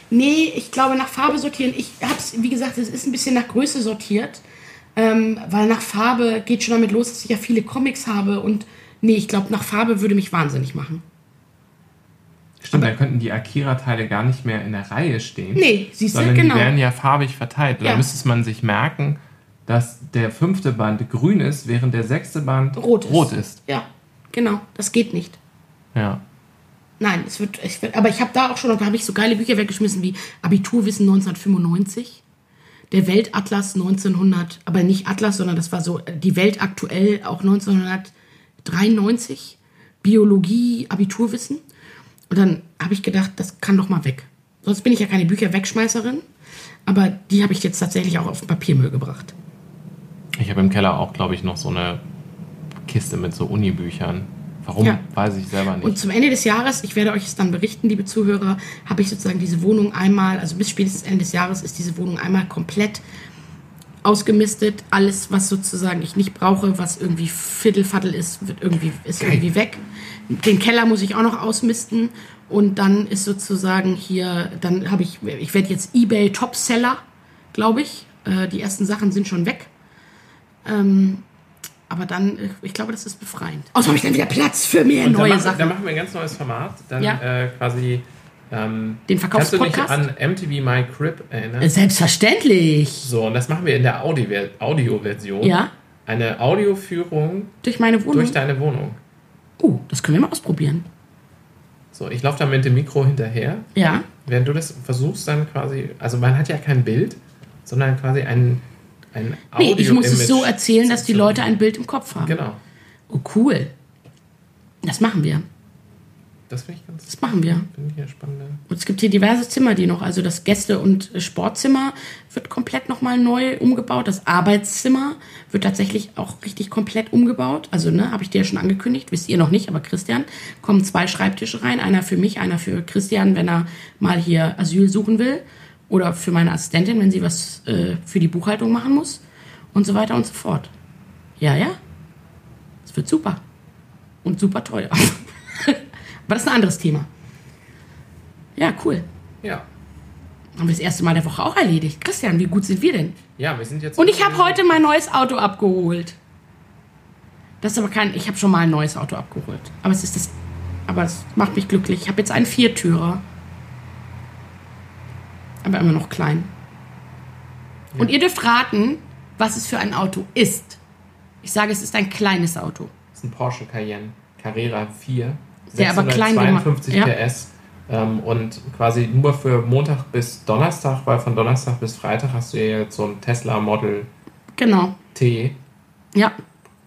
Nee, ich glaube nach Farbe sortieren. Ich hab's, wie gesagt, es ist ein bisschen nach Größe sortiert. Ähm, weil nach Farbe geht schon damit los, dass ich ja viele Comics habe und nee, ich glaube, nach Farbe würde mich wahnsinnig machen. Stimmt, dann könnten die Akira-Teile gar nicht mehr in der Reihe stehen. Nee, siehst du, sondern genau. die werden ja farbig verteilt. Da Ja. müsste man sich merken, dass der fünfte Band grün ist, während der sechste Band Rot ist. rot ist. Ja, genau. Das geht nicht. Ja. Nein, es wird, wird aber ich habe da auch schon, da habe ich so geile Bücher weggeschmissen wie Abiturwissen 1995, der Weltatlas 1900, aber nicht Atlas, sondern das war so äh, die Welt aktuell auch 1993, Biologie, Abiturwissen. Und dann habe ich gedacht, das kann doch mal weg. Sonst bin ich ja keine Bücherwegschmeißerin, aber die habe ich jetzt tatsächlich auch auf den Papiermüll gebracht. Ich habe im Keller auch, glaube ich, noch so eine Kiste mit so Unibüchern. Warum, Ja. weiß ich selber nicht. Und zum Ende des Jahres, ich werde euch es dann berichten, liebe Zuhörer, habe ich sozusagen diese Wohnung einmal, also bis spätestens Ende des Jahres ist diese Wohnung einmal komplett ausgemistet. Alles, was sozusagen ich nicht brauche, was irgendwie Viertelfattel ist, wird irgendwie, ist Geil. irgendwie weg. Den Keller muss ich auch noch ausmisten. Und dann ist sozusagen hier, dann habe ich, ich werde jetzt eBay Topseller, glaube ich. Äh, die ersten Sachen sind schon weg. Ähm, aber dann, äh, ich glaube, das ist befreiend. Außer habe ich dann wieder Platz für mehr Und dann neue machen, Sachen. Dann machen wir ein ganz neues Format. Dann Ja. äh, quasi. Ähm, Den Kannst du dich Verkaufspodcast? an MTV My Crib erinnern? Selbstverständlich. So, und das machen wir in der Audi Audio-Version. Ja, Eine Audioführung durch meine Wohnung. durch deine Wohnung. Oh, das können wir mal ausprobieren. So, ich laufe da mit dem Mikro hinterher. Ja. Während du das versuchst, dann quasi. Also, man hat ja kein Bild, sondern quasi ein, ein Nee, ich muss es Audio-Image so erzählen, dass die Leute ein Bild im Kopf haben. Genau. Oh, cool. Das machen wir. Das finde ich ganz. Das machen wir. Finde ich ja spannend. Und es gibt hier diverse Zimmer, die noch, also das Gäste- und äh, Sportzimmer wird komplett nochmal neu umgebaut. Das Arbeitszimmer wird tatsächlich auch richtig komplett umgebaut. Also, ne, habe ich dir ja schon angekündigt, wisst ihr noch nicht, aber Christian, kommen zwei Schreibtische rein. Einer für mich, einer für Christian, wenn er mal hier Asyl suchen will. Oder für meine Assistentin, wenn sie was äh, für die Buchhaltung machen muss. Und so weiter und so fort. Ja, ja. Es wird super. Und super teuer. aber das ist ein anderes Thema. Ja, cool. Ja. Haben wir das erste Mal der Woche auch erledigt. Christian, wie gut sind wir denn? Ja, wir sind jetzt. Und ich habe heute mein neues Auto abgeholt. Das ist aber kein. Ich habe schon mal ein neues Auto abgeholt. Aber es ist das. Aber es macht mich glücklich. Ich habe jetzt einen Viertürer. Aber immer noch klein. Und ihr dürft raten, was es für ein Auto ist. Ich sage, es ist ein kleines Auto. Das ist ein Porsche Cayenne Carrera 4. Der aber klein gemacht- 52 ja. PS. Ähm, und quasi nur für Montag bis Donnerstag, weil von Donnerstag bis Freitag hast du ja jetzt so ein Tesla Model Genau. T Ja.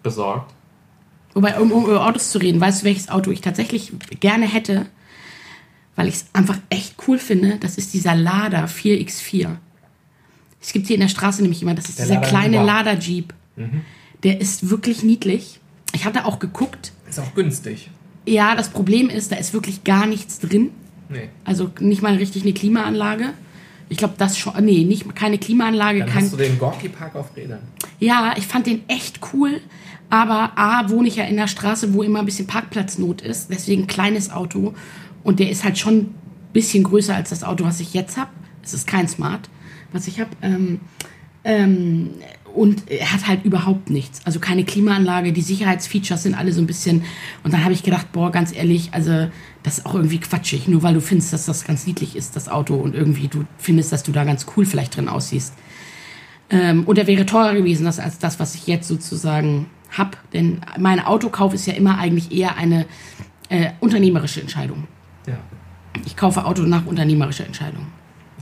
besorgt. Wobei, um, um über Autos zu reden, weißt du, welches Auto ich tatsächlich gerne hätte? Weil ich es einfach echt cool finde. Das ist dieser Lada 4x4. Es gibt hier in der Straße nämlich jemand, das ist Der dieser Lada kleine Nuba. Lada Jeep. Der ist wirklich niedlich. Ich habe da auch geguckt. Ist auch günstig. Ja, das Problem ist, da ist wirklich gar nichts drin. Nee. Also nicht mal richtig eine Klimaanlage. Ich glaube, das schon. Nee, nicht, keine Klimaanlage, Dann kein. hast du den Gorky Park auf Rädern. Ja, ich fand den echt cool. Aber A, wohne ich ja in einer Straße, wo immer ein bisschen Parkplatznot ist. Deswegen kleines Auto. Und der ist halt schon ein bisschen größer als das Auto, was ich jetzt habe. Es ist kein Smart, was ich habe. Ähm, ähm, und er hat halt überhaupt nichts. Also keine Klimaanlage, die Sicherheitsfeatures sind alle so ein bisschen. Und dann habe ich gedacht, boah, ganz ehrlich, also das ist auch irgendwie quatschig. Nur weil du findest, dass das ganz niedlich ist, das Auto. Und irgendwie du findest, dass du da ganz cool vielleicht drin aussiehst. Ähm, und er wäre teurer gewesen als das, was ich jetzt sozusagen habe. Denn mein Autokauf ist ja immer eigentlich eher eine äh, unternehmerische Entscheidung. Ja. Ich kaufe Auto nach unternehmerischer Entscheidung.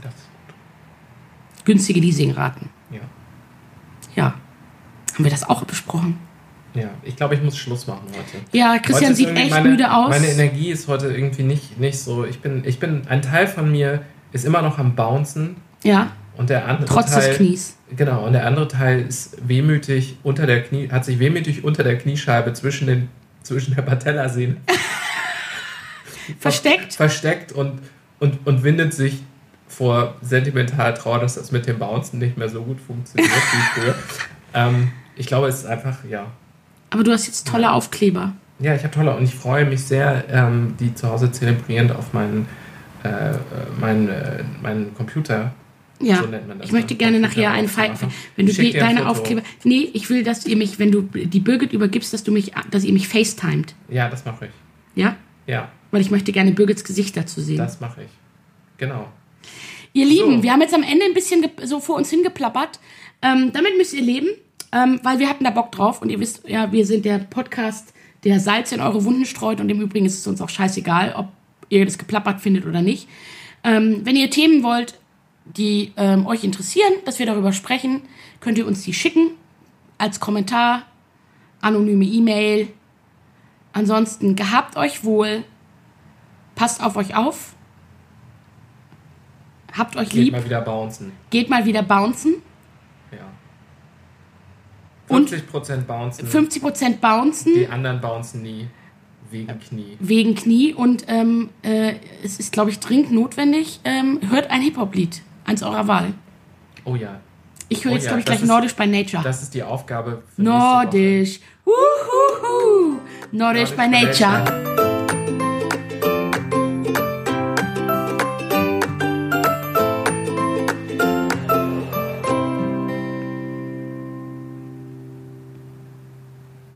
Das ist Günstige Leasingraten. gut. Ja. Ja. Haben wir das auch besprochen? Ja. Ich glaube, ich muss Schluss machen heute. Ja, Heute Christian ist sieht echt meine, müde aus. Meine Energie ist heute irgendwie nicht, nicht so. Ich bin, ich bin, ein Teil von mir ist immer noch am Bouncen ja, und der andere trotz Teil. des Knies. Genau, und der andere Teil ist wehmütig unter der Knie, hat sich wehmütig unter der Kniescheibe zwischen den, zwischen der Patellasehne Versteckt? versteckt und, und, und windet sich vor sentimental Trauer, dass das mit dem Bouncen nicht mehr so gut funktioniert wie früher. Ähm, ich glaube, es ist einfach, ja. Aber du hast jetzt tolle Aufkleber. Ja, ich habe tolle und ich freue mich sehr, ähm, die zu Hause zelebrierend auf meinen, äh, äh, meinen, äh, meinen Computer. Ja, So nennt man das, ich möchte ne? gerne Computer nachher einen aufzumachen. wenn du die, deine Foto. Aufkleber. Nee, ich will, dass ihr mich, wenn du die Birgit übergibst, dass du mich, dass ihr mich FaceTimet. Ja, das mache ich. Ja? Ja, Weil ich möchte gerne Birgits Gesicht dazu sehen. das mache ich. Genau. Ihr Lieben, So. wir haben jetzt am Ende ein bisschen so vor uns hingeplappert. Ähm, damit müsst ihr leben, ähm, weil wir hatten da Bock drauf. Und ihr wisst, ja, wir sind der Podcast, der Salz in eure Wunden streut. Und im Übrigen ist es uns auch scheißegal, ob ihr das geplappert findet oder nicht. Ähm, wenn ihr Themen wollt, die ähm, euch interessieren, dass wir darüber sprechen, könnt ihr uns die schicken. Als Kommentar, anonyme E-Mail. Ansonsten gehabt euch wohl. Passt auf euch auf. Habt euch Geht lieb. mal wieder bouncen. Geht mal wieder bouncen. Ja. Und 50% bouncen. 50% bouncen Die anderen bouncen nie. Wegen Knie. wegen Knie. Und ähm, äh, es ist, glaube ich, dringend notwendig. Ähm, hört ein Hip-Hop-Lied. Eins eurer Wahl. Oh ja. Ich höre Oh jetzt, ja, glaube ich, das gleich ist- Nordisch by Nature. Das ist die Aufgabe für. Nordisch. Wuhuhu. Nordisch by by Nature. Nature.